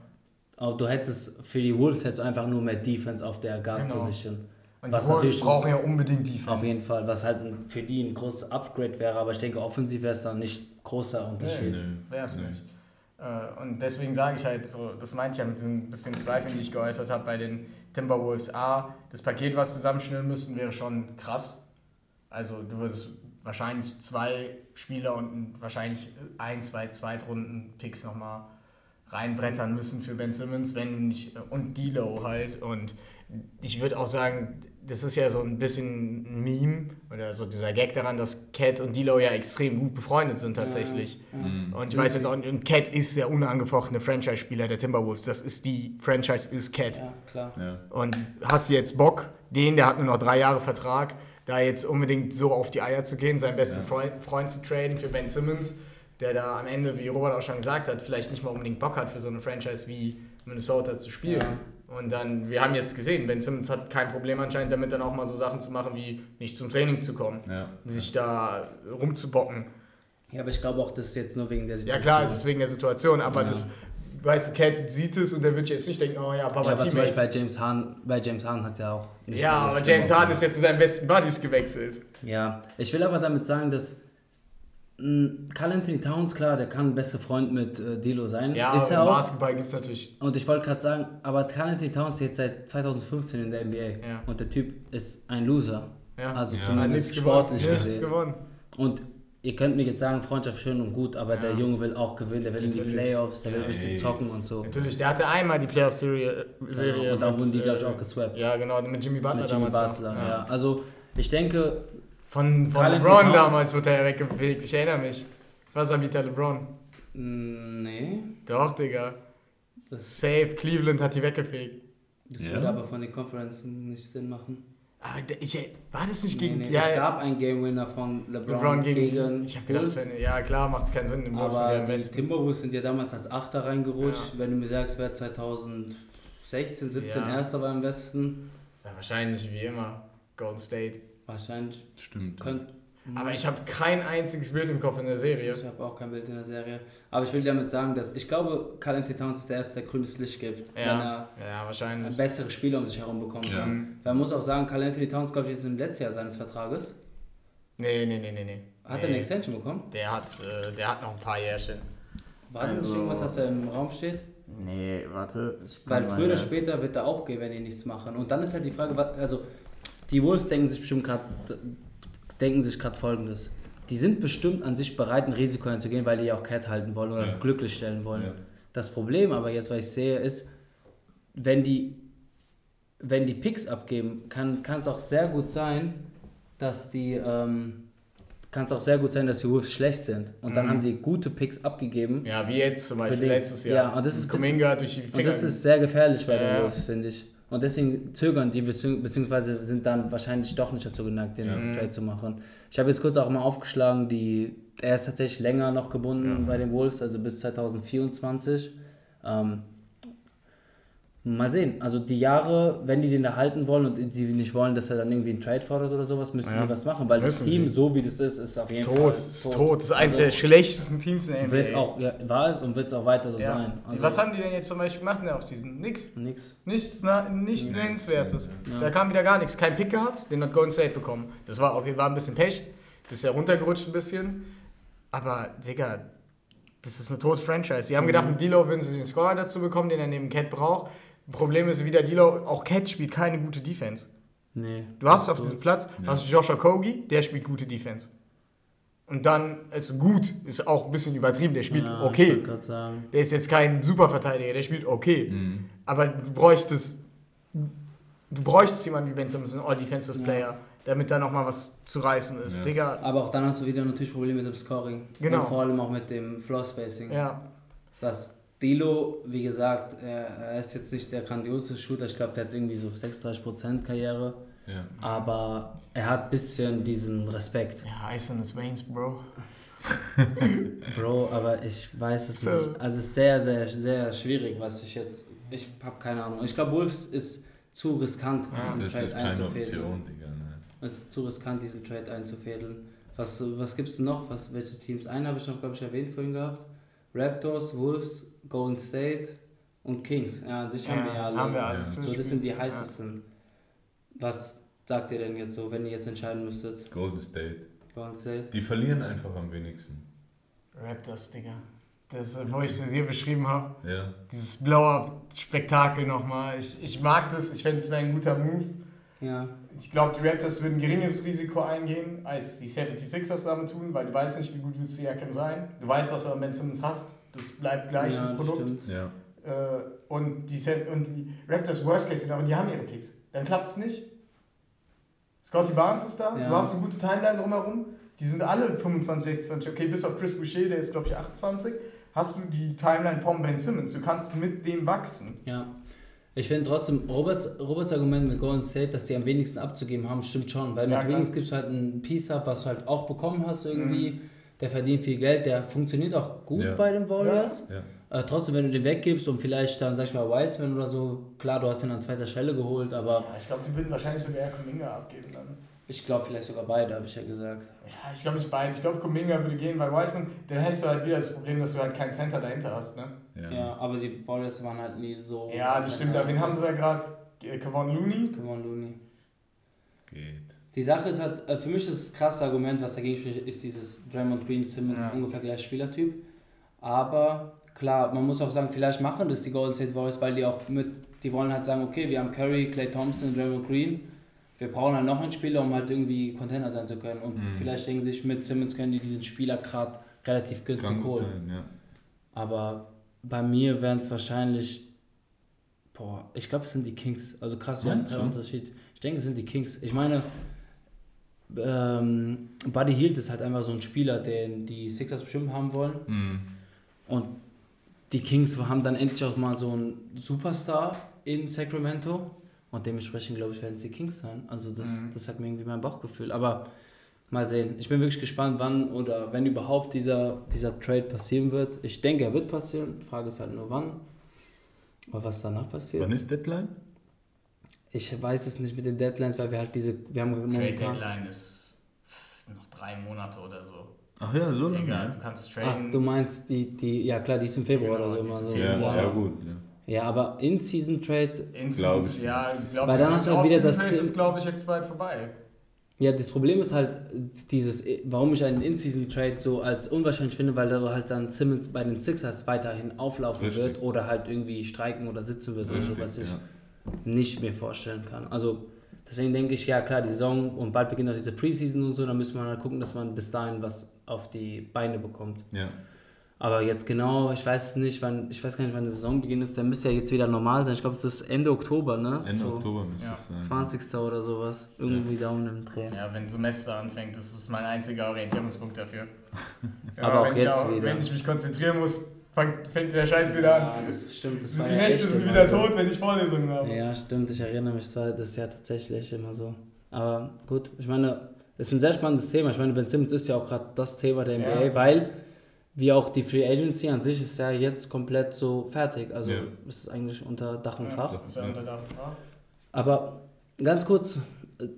Aber du hättest für die Wolves hättest du einfach nur mehr Defense auf der Guard Genau. Und Was die natürlich- brauchen ja unbedingt Defense. Auf jeden Fall, was halt für die ein großes Upgrade wäre, aber ich denke, offensiv wäre es dann nicht großer Unterschied. Nö. Wäre es Nö. nicht. Äh, Und deswegen sage ich halt so, das meinte ich ja mit diesen bisschen Zweifeln, die ich geäußert habe bei den Timberwolves. A, das Paket, was zusammenschnüren müssten, wäre schon krass. Also du würdest wahrscheinlich zwei Spieler und wahrscheinlich ein, zwei Zweitrunden-Picks nochmal reinbrettern müssen für Ben Simmons, wenn du nicht, und D-Lo halt. Und ich würde auch sagen, das ist ja so ein bisschen ein Meme oder so dieser Gag daran, dass Cat und D-Lo ja extrem gut befreundet sind tatsächlich. Und ich weiß jetzt auch, und Cat ist der unangefochtene Franchise-Spieler der Timberwolves. Das ist die Franchise ist Cat. Ja, klar. Ja. Und hast du jetzt Bock, den, der hat nur noch drei Jahre Vertrag, da jetzt unbedingt so auf die Eier zu gehen, seinen besten Freund, Freund zu traden für Ben Simmons, der da am Ende, wie Robert auch schon gesagt hat, vielleicht nicht mal unbedingt Bock hat, für so eine Franchise wie Minnesota zu spielen. Und dann, wir haben jetzt gesehen, Ben Simmons hat kein Problem anscheinend damit, dann auch mal so Sachen zu machen, wie nicht zum Training zu kommen, Ja. sich da rumzubocken. Ja, aber ich glaube auch, das ist jetzt nur wegen der Ja Situation. klar, es ist wegen der Situation, aber Ja. das, weißt du, Cat sieht es und der wird jetzt nicht denken, oh ja, Papa ja, aber zum. Beispiel bei James Harden, bei James Harden hat ja auch nicht Ja, aber James. Harden ist jetzt zu seinen besten Buddies gewechselt. Ja, ich will aber damit sagen, dass Carl Anthony Towns, klar, der kann ein bester Freund mit äh, Dilo sein. Ja, ist er im auch. Basketball gibt es natürlich. Und ich wollte gerade sagen, aber Carl Anthony Towns ist jetzt seit 2015 in der NBA. Ja. Und der Typ ist ein Loser. Ja. Also Ja. Hat zumindest nichts gewonnen. sportlich Nichts gesehen. gewonnen. Und ihr könnt mir jetzt sagen, Freundschaft schön und gut, aber der Ja. Junge will auch gewinnen, der will in die. Playoffs, der will ein bisschen zocken und so. Natürlich, der hatte einmal die Playoff-Serie. Serie und da wurden die, glaube ich, äh, auch geswappt. Ja, genau, mit Jimmy Butler mit Jimmy damals. Butler, ja. Also ich denke, Von, von LeBron Towns. damals wurde er weggefegt, ich erinnere mich. Was war der LeBron? mh, nee, Doch, Digga. das, Safe, Cleveland hat die weggefegt. das Ja. würde aber von den Conferences nicht Sinn machen. Aber ich, war das nicht Nee, gegen. nee, ja, es ja, gab einen Game Winner von LeBron, LeBron gegen. gegen ich hab gedacht. Sven, ja klar, macht es keinen Sinn. Im ja Aber am die besten. Timberwolves sind ja damals als Achter reingerutscht. Wenn du mir sagst, wer 2016, 17 Ja. Erster war am besten, Ja, wahrscheinlich wie immer. Golden State. Wahrscheinlich Stimmt. könnte. Aber ich habe kein einziges Bild im Kopf in der Serie. Ich habe auch kein Bild in der Serie. Aber ich will damit sagen, dass ich glaube, Carl Anthony Towns ist der Erste, der grünes Licht gibt, wenn Ja, er ja wahrscheinlich. bessere Spieler um sich herum bekommt. Ja. Mhm. Man muss auch sagen, Carl Anthony Towns, glaube ich, ist im letzten Jahr seines Vertrages. Nee, nee, nee, nee, nee. Hat nee. er eine Extension bekommen? Der hat, äh, der hat noch ein paar Jährchen. War das Also- nicht irgendwas, das da im Raum steht? Nee, warte. Ich Weil früher oder später wird er auch gehen, wenn die nichts machen. Und dann ist halt die Frage, was, also die Wolves denken sich bestimmt gerade, denken sich gerade folgendes. Die sind bestimmt an sich bereit, ein Risiko einzugehen, weil die ja auch Cat halten wollen oder Ja. glücklich stellen wollen. Ja. Das Problem aber jetzt, was ich sehe, ist, wenn die, wenn die Picks abgeben, kann es auch sehr gut sein, dass die, ähm, kann es auch sehr gut sein, dass die Wolves schlecht sind. Und dann haben die gute Picks abgegeben. Ja, wie jetzt zum Beispiel letztes Jahr. Ja, und das ist Kuminga hat durch die Finger. Und das ist sehr gefährlich bei den ja. Wolves, finde ich. Und deswegen zögern die, bezieh- beziehungsweise sind dann wahrscheinlich doch nicht dazu geneigt, den Mhm. Trade zu machen. Ich habe jetzt kurz auch mal aufgeschlagen, die, er ist tatsächlich länger noch gebunden bei den Wolves, also bis 2024. Ähm, mal sehen. Also die Jahre, wenn die den erhalten wollen und sie nicht wollen, dass er dann irgendwie einen Trade fordert oder sowas, müssen Ja. die was machen, weil das Müssen Team, sie. so wie das ist, ist auf jeden tot, Fall ist tot. Das ist eines Also, der schlechtesten Teams in der NBA. Wird auch, ja, war es und wird es auch weiter so ja. sein. Also, Was haben die denn jetzt zum Beispiel gemacht in der Offseason? Nix. Nix. Nichts, na, nicht nennenswertes. Da kam wieder gar nichts. Kein Pick gehabt, den hat Golden State bekommen. Das war okay, war ein bisschen Pech. Das ist ja runtergerutscht ein bisschen. Aber, Digga, das ist eine tote Franchise. Sie haben Mhm. gedacht, mit D'Lo würden sie den Scorer dazu bekommen, den er neben Cat braucht. Problem ist wieder, D'Lo, auch Cat spielt keine gute Defense. Nee. Du hast auf diesem Platz, hast du Joshua Kogi, der spielt gute Defense. Und dann, also gut, ist auch ein bisschen übertrieben, der spielt Ja, Ich okay. wollte gerade sagen. Der ist jetzt kein Superverteidiger, der spielt okay. Aber du bräuchtest, du bräuchtest jemanden wie Ben Simmons, einen All-Defensive Ja. Player, damit da nochmal was zu reißen ist. Ja. Digga, Aber auch dann hast du wieder natürlich Probleme mit dem Scoring. Genau. Und vor allem auch mit dem Floor Spacing. ja. Das Dilo, wie gesagt, er, er ist jetzt nicht der grandiose Shooter. Ich glaube, der hat irgendwie so 36% Karriere. Ja. Aber er hat ein bisschen diesen Respekt. Ja, Ice in his veins, Bro. Bro, aber ich weiß es So. nicht. Also es ist sehr, sehr, sehr schwierig, was ich jetzt. Ich habe keine Ahnung. Ich glaube, Wolves ist zu riskant, diesen Das Trade ist keine einzufädeln. Option, Digga. Nein. Es ist zu riskant, diesen Trade einzufädeln. Was, was gibt es noch? Was, welche Teams? Einen habe ich noch, glaube ich, erwähnt vorhin gehabt. Raptors, Wolves, Golden State und Kings. Ja, an sich haben wir ja alle. Haben wir alle. Ja. so, das sind die heißesten. Was sagt ihr denn jetzt so, wenn ihr jetzt entscheiden müsstet? Golden State. Golden State? Die verlieren einfach am wenigsten. Raptors, Digga. Das, wo ich es dir beschrieben habe. Ja. Dieses Blow-Up-Spektakel nochmal. Ich, ich mag das. Ich fände, es wäre ein guter Move. Ja. Ich glaube, die Raptors würden ein geringeres Risiko eingehen, als die 76ers damit tun, weil du weißt nicht, wie gut willst du Siakam sein. Du weißt, was du an Ben Simmons hast. Das bleibt gleich, ja, das Produkt. Ja. Äh, und, die, und die Raptors Worst Case sind, aber die haben ihre Picks. Dann klappt es nicht. Scotty Barnes ist da, Ja. du hast eine gute Timeline drumherum. Die sind alle 25, 26, okay, bis auf Chris Boucher, der ist glaube ich 28. Hast du die Timeline von Ben Simmons. Du kannst mit dem wachsen. Ja. Ich finde trotzdem, Roberts, Roberts Argument mit Golden State, dass die am wenigsten abzugeben haben, stimmt schon. Weil Ja, mit. Wiggins gibst du halt ein Piece ab, was du halt auch bekommen hast irgendwie. Mhm. Der verdient viel Geld, der funktioniert auch gut Ja. bei den Warriors. Ja. Äh, trotzdem, wenn du den weggibst und vielleicht dann, sag ich mal, Wiseman oder so, klar, du hast ihn an zweiter Stelle geholt, aber Ja, ich glaube, die würden wahrscheinlich sogar eher Kuminga abgeben dann. Ich glaube vielleicht sogar beide, habe ich ja gesagt. Ja, ich glaube nicht beide. Ich glaube, Kuminga würde gehen, weil Wiseman, dann hättest du halt wieder das Problem, dass du halt keinen Center dahinter hast. Ne? Ja. Ja, aber die Warriors waren halt nie so. Ja, das stimmt. Aber wen haben sie da gerade? Äh, Kevon Looney? Come on, Looney. Geht. Die Sache ist halt, äh, für mich ist das krasse Argument, was dagegen spricht, ist dieses Draymond Green Simmons Ja. ungefähr gleich Spielertyp. Aber klar, man muss auch sagen, vielleicht machen das die Golden State Warriors, weil die auch mit, die wollen halt sagen, okay, wir haben Curry, Clay Thompson, Draymond Green. Wir brauchen halt noch einen Spieler, um halt irgendwie Container sein zu können. Und Mhm. vielleicht denken sie sich, mit Simmons können die diesen Spieler gerade relativ günstig Kann holen. sein, ja. Aber bei mir wären es wahrscheinlich, boah, ich glaube, es sind die Kings. Also krass, keinen du? Unterschied. Ich denke, es sind die Kings. Ich meine, ähm, Buddy Hield ist halt einfach so ein Spieler, den die Sixers bestimmt haben wollen. Mhm. Und die Kings haben dann endlich auch mal so einen Superstar in Sacramento. Und dementsprechend, glaube ich, werden es die Kings sein. Also das, Mhm. das hat mir irgendwie mein Bauchgefühl. Aber mal sehen. Ich bin wirklich gespannt, wann oder wenn überhaupt dieser, dieser Trade passieren wird. Ich denke, er wird passieren. Die Frage ist halt nur wann. Aber was danach passiert. Wann ist Deadline? Ich weiß es nicht mit den Deadlines, weil wir halt diese, wir haben Trade momentan... Deadline ist noch drei Monate oder so. Ach ja, so lange. Du kannst Ach, traden. du meinst die, die, ja klar, die ist im Februar Genau, oder so immer ist so. Ja, ja, gut. Ja. Ja, aber In-Season-Trade Ins- Glaub ich Ja, ich glaube, Weil dann hast du halt wieder das- ist, glaube ich, jetzt bald vorbei. Ja, das Problem ist halt dieses, warum ich einen In-Season-Trade so als unwahrscheinlich finde, weil da halt dann Simmons bei den Sixers weiterhin auflaufen Richtig. wird oder halt irgendwie streiken oder sitzen wird oder so, Richtig, was ich ja. nicht mir vorstellen kann. Also deswegen denke ich, ja klar, die Saison und bald beginnt auch diese Preseason und so, dann müssen wir halt gucken, dass man bis dahin was auf die Beine bekommt. ja. Aber jetzt genau, ich weiß es nicht, wann, ich weiß gar nicht, wann die Saisonbeginn ist, der müsste ja jetzt wieder normal sein. Ich glaube, das ist Ende Oktober, ne? Ende so Oktober müsste Ja. es sein. 20. oder sowas. Irgendwie da unten im Dreh. Ja, wenn Semester anfängt, das ist mein einziger Orientierungspunkt dafür. Aber auch wenn ich jetzt wieder. Wenn ich mich konzentrieren muss, fängt, fängt der Scheiß wieder an. Ja, das stimmt. Das die ja Nächte sind wieder so. tot, wenn ich Vorlesungen habe. Ja, stimmt. Ich erinnere mich, das war das ist ja tatsächlich immer so. Aber gut, ich meine, das ist ein sehr spannendes Thema. Ich meine, Ben Simmons ist ja auch gerade das Thema der NBA, Ja, weil wie auch die Free Agency an sich ist ja jetzt komplett so fertig. Also Ja. es ist eigentlich unter Dach und Ja, Fach. das ist ja unter Dach und Fach. Aber ganz kurz,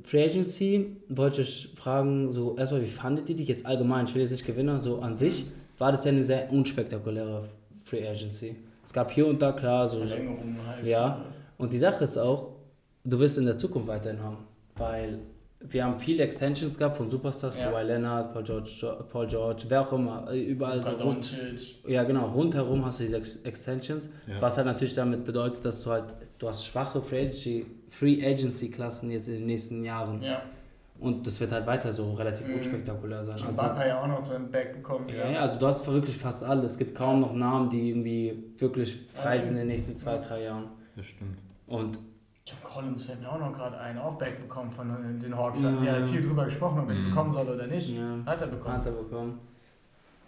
Free Agency, wollte ich fragen, so erstmal, wie fandet ihr die jetzt allgemein? Ich will jetzt nicht Gewinner, so an sich war das ja eine sehr unspektakuläre Free Agency. Es gab hier und da klar so. Verlängerung halt. Ja, und die Sache ist auch, du wirst in der Zukunft weiterhin haben, weil wir haben viele Extensions gehabt von Superstars, Ja. Kawhi Leonard, Paul George, Paul George, wer auch immer, äh, überall Luka rund, Doncic. ja genau, rundherum hast du diese Ex Extensions, Ja. was halt natürlich damit bedeutet, dass du halt, du hast schwache Free Agency, Free Agency Klassen jetzt in den nächsten Jahren Ja. und das wird halt weiter so relativ Mhm. unspektakulär sein. Also, Ibaka ja auch noch zu einem Back bekommen. ja, ja, also du hast wirklich fast alles. Es gibt kaum noch Namen, die irgendwie wirklich frei sind in den nächsten zwei, drei Jahren. Das stimmt. Und John Collins fällt mir auch noch gerade ein, auch Back bekommen von den Hawks. Ja. Halt viel drüber gesprochen, ob er Mhm. bekommen soll oder nicht. ja. Hat er bekommen. Hat er bekommen.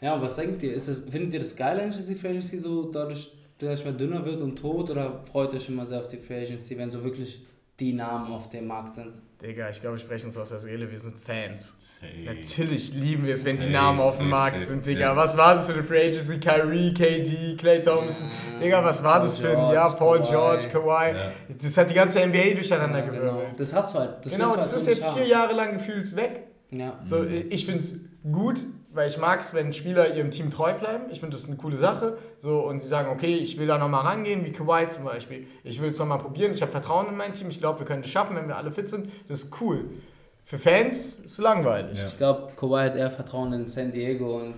Ja, und was denkt ihr? Ist das, findet ihr das geil eigentlich, dass die Free Agency so dadurch, dass mal dünner wird und tot? Oder freut ihr euch immer sehr auf die Free Agency, wenn so wirklich die Namen auf dem Markt sind. Digga, ich glaube, wir sprechen uns aus der Seele, wir sind Fans. Safe. Natürlich lieben wir es, wenn die Safe, Namen auf dem safe, Markt safe. sind, Digga. Ja. Was war das für eine Free Agency? Kyrie, KD, Clay Thompson. Ja, Digga, was war Paul das für ein Ja, Paul Kawhi. George, Kawhi. Ja. Das hat die ganze NBA durcheinander Ja, genau. gewirbelt. Das hast du halt. Das Genau, das halt ist jetzt vier. Jahre lang gefühlt weg. Ja. So, ich finde es gut, weil ich mag es, wenn Spieler ihrem Team treu bleiben. Ich finde das eine coole Sache. So, und sie sagen, okay, ich will da nochmal rangehen, wie Kawhi zum Beispiel. Ich will es nochmal probieren. Ich habe Vertrauen in mein Team. Ich glaube, wir können es schaffen, wenn wir alle fit sind. Das ist cool. Für Fans ist es langweilig. Ja. Ich glaube, Kawhi hat eher Vertrauen in San Diego und.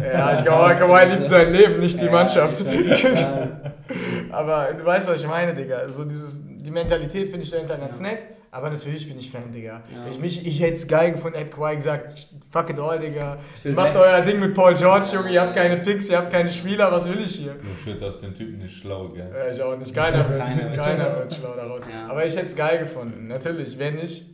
Äh, Ja, ich glaube, Kawhi liebt sein Leben, nicht die Ja, Mannschaft. Aber du weißt, was ich meine, Digga. Also dieses, die Mentalität finde ich dahinter ganz nett. Aber natürlich bin ich Fan, Digga. Ja. Ich, mich, ich hätte es geil gefunden, hätte Kawhi gesagt, fuck it all, Digga. Macht euer Ding mit Paul George, Junge. Ihr habt keine Picks, ihr habt keine Spieler. Was will ich hier? Du wird aus dem Typen nicht schlau, gell? Ja, ich auch nicht. Keiner wird, Keiner wird keiner schlau. wird schlau daraus. Ja. Aber ich hätte es geil gefunden. Natürlich, wenn nicht.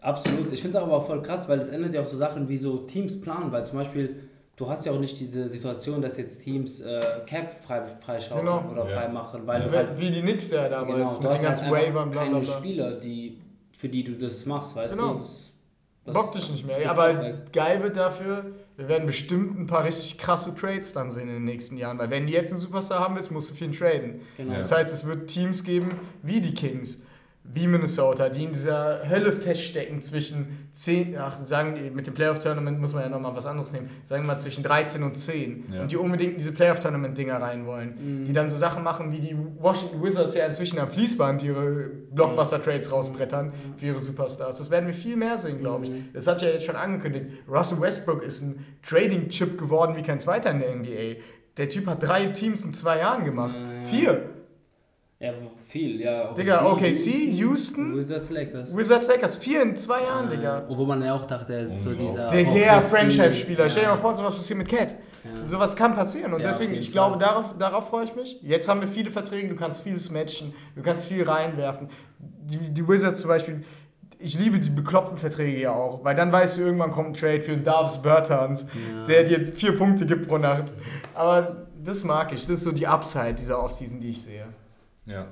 Absolut. Ich finde es aber auch voll krass, weil es ändert ja auch so Sachen wie so Teams planen, weil zum Beispiel, du hast ja auch nicht diese Situation, dass jetzt Teams äh, Cap frei, freischaufeln Genau. oder Ja. frei machen, weil Ja. du halt, Wie die Knicks ja damals genau, mit du hast den halt ganzen einfach Wavern, bla keine. Spieler, die, für die du das machst, weißt Genau. du? Das, das Bock dich nicht mehr. zieht Aber weg. geil wird dafür, wir werden bestimmt ein paar richtig krasse Trades dann sehen in den nächsten Jahren. Weil wenn du jetzt einen Superstar haben willst, musst du viel traden. Genau. Das heißt, es wird Teams geben wie die Kings, wie Minnesota, die in dieser Hölle feststecken zwischen 10, ach, sagen die, mit dem Playoff-Tournament muss man ja nochmal was anderes nehmen, sagen wir mal zwischen 13 und 10 Ja. und die unbedingt in diese Playoff-Tournament-Dinger rein wollen. Die dann so Sachen machen, wie die Washington Wizards ja inzwischen am Fließband ihre Blockbuster-Trades rausbrettern für ihre Superstars. Das werden wir viel mehr sehen, glaube ich. Das hat ja jetzt schon angekündigt. Russell Westbrook ist ein Trading-Chip geworden wie kein zweiter in der NBA. Der Typ hat drei Teams in zwei Jahren gemacht. Ja. Vier. Ja, viel, ja. Digga, OKC, Houston, Wizards Lakers. Wizards Lakers. Vier in zwei Jahren, Digga. Und wo man ja auch dachte, er ist so dieser. Der, der Franchise-Spieler. Stell dir Ja. mal vor, so was passiert mit Cat. Ja. Sowas kann passieren und Ja, deswegen, ich glaube, Fall. darauf, darauf freue ich mich. Jetzt haben wir viele Verträge, du kannst vieles matchen, du kannst viel reinwerfen. Die, die Wizards zum Beispiel, ich liebe die bekloppten Verträge ja auch, weil dann weißt du, irgendwann kommt ein Trade für Davis Bertans, Ja. der dir vier Punkte gibt pro Nacht. Aber das mag ich, das ist so die Upside dieser Offseason, die ich sehe. Ja.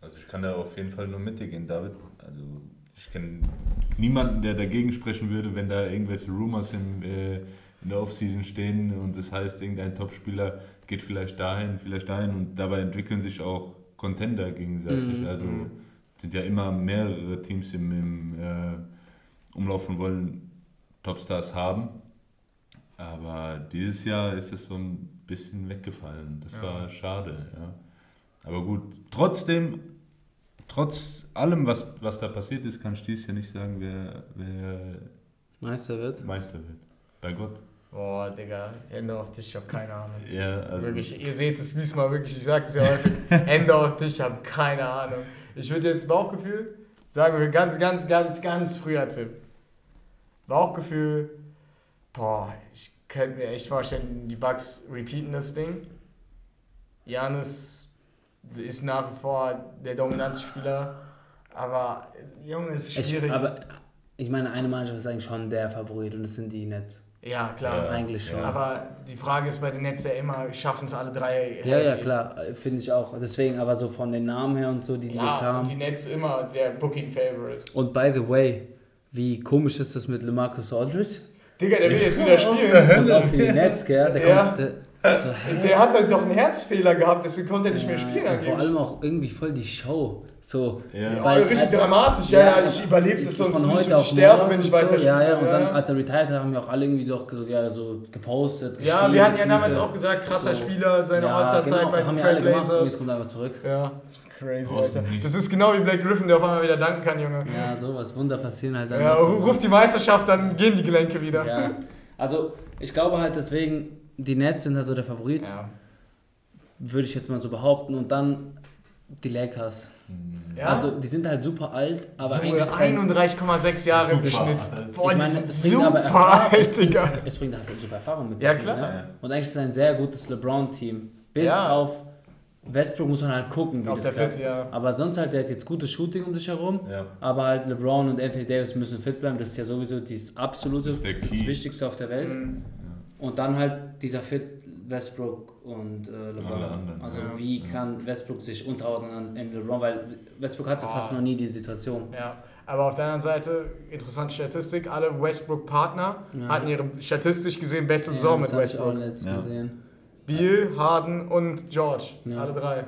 Also ich kann da auf jeden Fall nur mit dir gehen, David. Also ich kenne niemanden, der dagegen sprechen würde, wenn da irgendwelche Rumors im, äh, in der Offseason stehen und das heißt, irgendein Topspieler geht vielleicht dahin, vielleicht dahin und dabei entwickeln sich auch Contender gegenseitig. Mhm. Also sind ja immer mehrere Teams im, im äh, Umlauf und wollen Topstars haben. Aber dieses Jahr ist es so ein bisschen weggefallen. Das Ja. war schade, ja. Aber gut, trotzdem, trotz allem, was, was da passiert ist, kann ich dieses Jahr nicht sagen, wer, wer Meister wird. Meister wird. Bei Gott. Boah, Digga, Hände auf dich, ich hab keine Ahnung. Ja, also, Wirklich, ihr seht es diesmal wirklich, ich sage es ja häufig, Hände auf dich, ich habe keine Ahnung. Ich würde jetzt Bauchgefühl, sagen wir ganz, ganz, ganz, ganz früher Tipp. Bauchgefühl, boah, ich könnte mir echt vorstellen, die Bugs repeaten das Ding. Janis ist nach wie vor der Dominanzspieler, aber Junge, ist schwierig. Ich, aber ich meine, eine Mannschaft ist eigentlich schon der Favorit und das sind die Nets. ja, klar. Ja. Eigentlich schon. Aber die Frage ist bei den Nets ja immer, schaffen es alle drei? Ja, ja, klar, finde ich auch. Deswegen aber so von den Namen her und so, die die Ja, jetzt haben. sind die Nets immer der Booking Favorite. Und by the way, wie komisch ist das mit LeMarcus Aldridge? Digga, der will jetzt wieder Aus spielen. der Und auch für die Nets, gell? Der Ja. kommt, der, so, hä? Der hat halt doch einen Herzfehler gehabt, deswegen konnte er nicht mehr Ja, spielen. und vor angeblich. allem auch irgendwie voll die Show. So, Ja. Ja, weil- richtig also- dramatisch, ja, ja, ich überlebe das sonst von nicht und sterbe, morgen wenn ich und weiter so. Ja, ja, und dann, als er retired hat, haben wir auch alle irgendwie so, so, ja, so gepostet. Ja, wir hatten ja damals auch gesagt, krasser So. Spieler, seine Ja, All-Star-Zeit genau, bei den Trailblazers. jetzt kommt er einfach zurück. Ja, crazy, Alter. Das ist genau wie Blake Griffin, der auf einmal wieder danken kann, Junge. Ja, sowas, Wunder passieren halt dann. Ja, ruf die Meisterschaft, dann gehen die Gelenke wieder. Ja, also ich glaube halt deswegen, die Nets sind halt so der Favorit, Ja. würde ich jetzt mal so behaupten. Und dann die Lakers. Ja. Also die sind halt super alt, aber so eigentlich... ist halt- 31,6 Jahre im Super Schnitt. Boah, Ich meine, es bringt aber super Erfahrung. alt, Digga. Es bringt halt super Erfahrung mit Ja, klar. Ne? Und eigentlich ist es ein sehr gutes LeBron-Team. Bis Ja. auf Westbrook muss man halt gucken, wie Ob das der klappt. fit, ja. Aber sonst halt, der hat jetzt gutes Shooting um sich herum. Ja. Aber halt LeBron und Anthony Davis müssen fit bleiben. Das ist ja sowieso das absolute, Das das. Wichtigste auf der Welt. Mhm. Und dann halt dieser Fit Westbrook und äh, LeBron. Alle anderen, also ja. wie Ja. kann Westbrook sich unterordnen an, LeBron, weil Westbrook hatte Oh. fast noch nie die Situation. Ja, aber auf der anderen Seite, interessante Statistik, alle Westbrook-Partner Ja. hatten ihre statistisch gesehen beste Ja, Saison das mit hab ich auch Westbrook. gesehen. Beal, Harden und George, Ja. alle drei.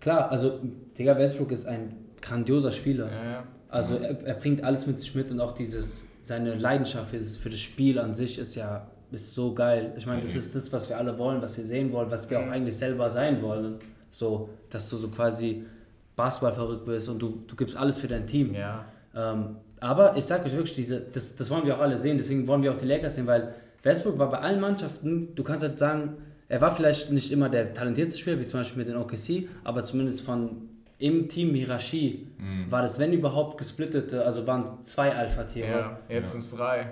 Klar, also Digga, Westbrook ist ein grandioser Spieler. Ja, ja. Also er, er bringt alles mit sich mit und auch dieses, seine Leidenschaft für das, für das Spiel an sich ist ja ist so geil. Ich meine, das ist das, was wir alle wollen, was wir sehen wollen, was wir auch eigentlich selber sein wollen. So, dass du so quasi Basketball verrückt bist und du, du gibst alles für dein Team. ja. Ähm, aber ich sage euch wirklich, diese, das, das wollen wir auch alle sehen, deswegen wollen wir auch die Lakers sehen, weil Westbrook war bei allen Mannschaften, du kannst halt sagen, er war vielleicht nicht immer der talentierteste Spieler, wie zum Beispiel mit den OKC, aber zumindest von im Team Hierarchie war das, wenn überhaupt, gesplittete, also waren zwei Alpha-Tiere. ja. Jetzt sind es drei.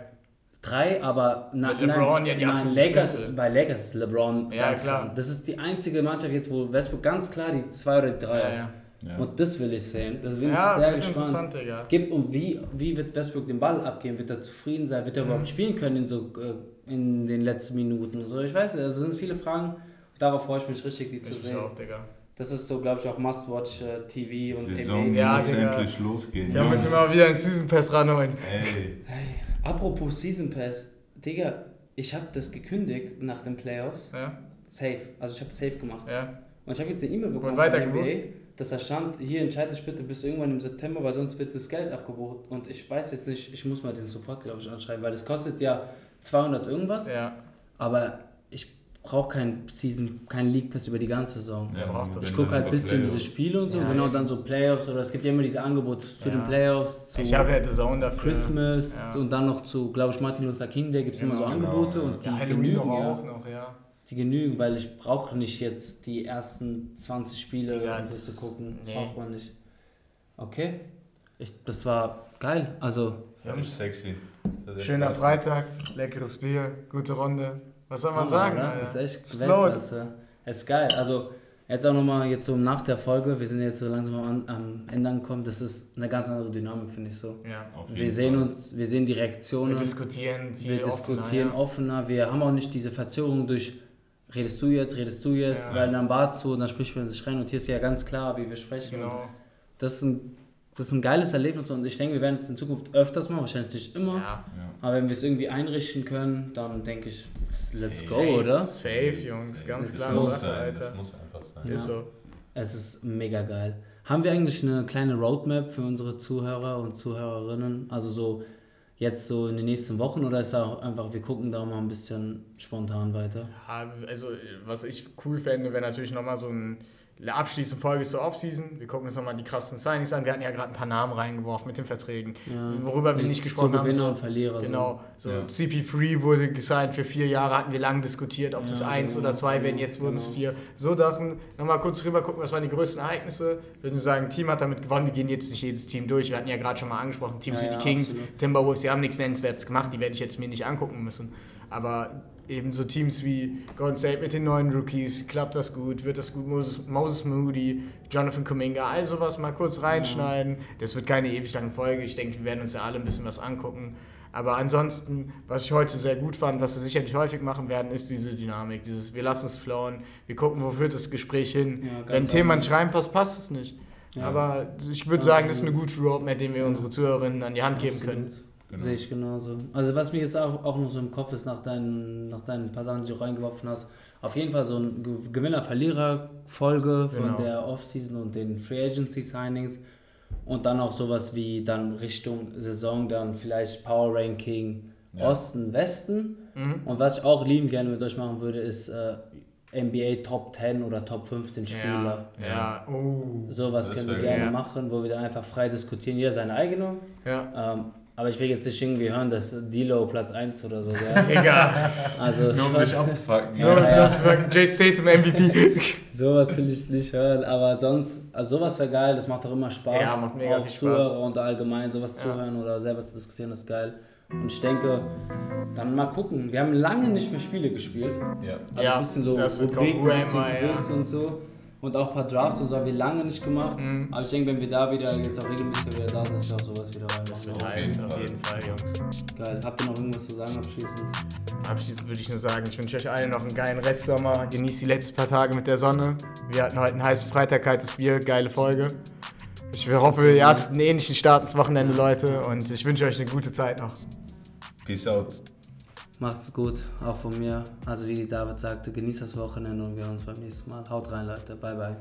Drei, aber na, LeBron ja die nein, Lakers, Spitze. bei Lakers ist LeBron Ja, ganz klar. klar. Das ist die einzige Mannschaft jetzt, wo Westbrook ganz klar die zwei oder die drei Ja, ist. ja. Ja. Und das will ich sehen. Das bin Ja, ich sehr gespannt. interessant, Digga. Gibt und wie, wie wird Westbrook den Ball abgeben? Wird er zufrieden sein? Wird er Mhm. überhaupt spielen können in, so, äh, in den letzten Minuten? und So, ich weiß nicht, also sind viele Fragen. Darauf freue ich mich richtig, die zu Ich sehen. auch, Digga. Das ist so, glaube ich, auch Must-Watch äh, TV und Die Saison NBA. Ja, muss Digga. endlich losgehen. Da müssen wir mal wieder einen Season Pass ranholen. Ey, Hey, apropos Season Pass, Digga, ich habe das gekündigt nach den Playoffs. Ja, Safe. Also ich habe safe gemacht. ja. Und ich habe jetzt eine E-Mail bekommen von der NBA, dass da stand, hier entscheide dich bitte bis irgendwann im September, weil sonst wird das Geld abgebucht. Und ich weiß jetzt nicht, ich muss mal den Support, glaube ich, anschreiben, weil das kostet ja 200 irgendwas, Ja, aber ich brauche keinen Season, keinen League Pass über die ganze Saison. ja. Ich gucke halt ein bisschen diese Playoffs. Spiele und so, Ja, genau dann so Playoffs oder es gibt ja immer diese Angebote zu Ja. den Playoffs, zu ich habe ja The Zone dafür. Christmas Ja. und dann noch zu, glaube ich, Martin Luther King Day gibt es immer so Genau, Angebote genau, und die Ja, Halloween genügen, auch noch, ja. Die genügen, weil ich brauche nicht jetzt die ersten 20 Spiele Ja, so das- zu gucken. Das nee. braucht man nicht. Okay. Ich, das war geil. Also, Das ist sexy. Schöner. Freitag, leckeres Bier, gute Runde. Was soll man Hammer, sagen? oder? Das ist echt Weltklasse. Es ist geil. Also, jetzt auch nochmal jetzt so nach der Folge, wir sind jetzt so langsam am, am Ende angekommen, das ist eine ganz andere Dynamik, finde ich so. Ja. Auf jeden Wir sehen Fall. uns, wir sehen die Reaktionen. Wir diskutieren viel wir offener, diskutieren ja. offener. Wir haben auch nicht diese Verzögerung durch redest du jetzt, redest du jetzt, Ja. weil dann war so und dann spricht man sich rein und hier ist ja ganz klar, wie wir sprechen. Genau. Das ist ein, das ist ein geiles Erlebnis und ich denke, wir werden es in Zukunft öfters machen, wahrscheinlich nicht immer. Ja. Ja. Aber wenn wir es irgendwie einrichten können, dann denke ich, let's go, Safe, oder? Safe, Jungs, ganz Das klare muss Sache, sein, Alter. das muss einfach sein. Ist Ja. so. Es ist mega geil. Haben wir eigentlich eine kleine Roadmap für unsere Zuhörer und Zuhörerinnen? Also so jetzt so in den nächsten Wochen oder ist auch einfach, wir gucken da mal ein bisschen spontan weiter? Ja, Also, was ich cool fände, wäre natürlich nochmal so ein, eine abschließende Folge zur Offseason. Wir gucken uns nochmal die krassen Signings an. Wir hatten ja gerade ein paar Namen reingeworfen mit den Verträgen, Ja. worüber wir nicht gesprochen so haben. Gewinner So, und Verlierer. Genau, so Ja. CP3 wurde gesigned für vier Jahre, hatten wir lange diskutiert, ob das Ja, eins genau, oder zwei werden, jetzt wurden es genau. vier. So Sachen, nochmal kurz rüber gucken, was waren die größten Ereignisse. Würden wir sagen, Team hat damit gewonnen, wir gehen jetzt nicht jedes Team durch. Wir hatten ja gerade schon mal angesprochen, Teams Ja, wie die ja, Kings, absolut. Timberwolves, die haben nichts Nennenswertes gemacht, die werde ich jetzt mir nicht angucken müssen. Aber eben so Teams wie Golden State mit den neuen Rookies, klappt das gut, wird das gut, Moses, Moses Moody, Jonathan Kuminga, all sowas mal kurz reinschneiden. Das wird keine ewig lange Folge, ich denke, wir werden uns ja alle ein bisschen was angucken. Aber ansonsten, was ich heute sehr gut fand, was wir sicherlich häufig machen werden, ist diese Dynamik, dieses wir lassen es flowen, wir gucken, wo führt das Gespräch hin. Ja, Wenn ein Thema nicht reinpasst, passt es nicht. Ja. Aber ich würde sagen, das ist eine gute Roadmap, die wir unsere Zuhörerinnen an die Hand geben können. Genau. Sehe ich genauso. Also was mir jetzt auch, auch noch so im Kopf ist nach deinen, nach deinen paar Sachen, die du reingeworfen hast, auf jeden Fall so eine Gewinner-Verlierer-Folge Genau. von der Offseason und den Free Agency Signings und dann auch sowas wie dann Richtung Saison dann vielleicht Power Ranking Ja. Osten, Westen Mhm. und was ich auch lieben gerne mit euch machen würde, ist äh, NBA Top 10 oder Top 15 Spieler. Ja, ja. Oh. Sowas können wir gerne geil. machen, wo wir dann einfach frei diskutieren, jeder seine eigene. Ja. Ähm, aber ich will jetzt nicht irgendwie hören, dass Dilo Platz 1 oder so wäre. Egal. Also Nur um dich abzufucken. Nur ja. Johnson Wagen, Jay Statham MVP. sowas will ich nicht hören. Aber sonst, also sowas wäre geil, das macht doch immer Spaß. Ja, macht mega auch viel Spaß. Zuhörer und allgemein sowas Ja. zuhören oder selber zu diskutieren, ist geil. Und ich denke, dann mal gucken. Wir haben lange nicht mehr Spiele gespielt. Ja. Also Ja, ein bisschen so das wird Rubrik, ein bisschen ja. Und so. Und auch ein paar Drafts und so haben wir lange nicht gemacht. Mhm. Aber ich denke, wenn wir da wieder jetzt auch regelmäßig wieder da sind, dass wir auch sowas wieder rein. Das wird heiß, auf jeden Fall, Jungs. Geil. Habt ihr noch irgendwas zu sagen abschließend? Abschließend würde ich nur sagen, ich wünsche euch allen noch einen geilen Restsommer. Genießt die letzten paar Tage mit der Sonne. Wir hatten heute einen heißen Freitag, kaltes Bier, geile Folge. Ich hoffe, ihr hattet einen ähnlichen Start ins Wochenende, Leute. Und ich wünsche euch eine gute Zeit noch. Peace out. Macht's gut, auch von mir. Also wie David sagte, genießt das Wochenende und wir hören uns beim nächsten Mal. Haut rein, Leute. Bye, bye.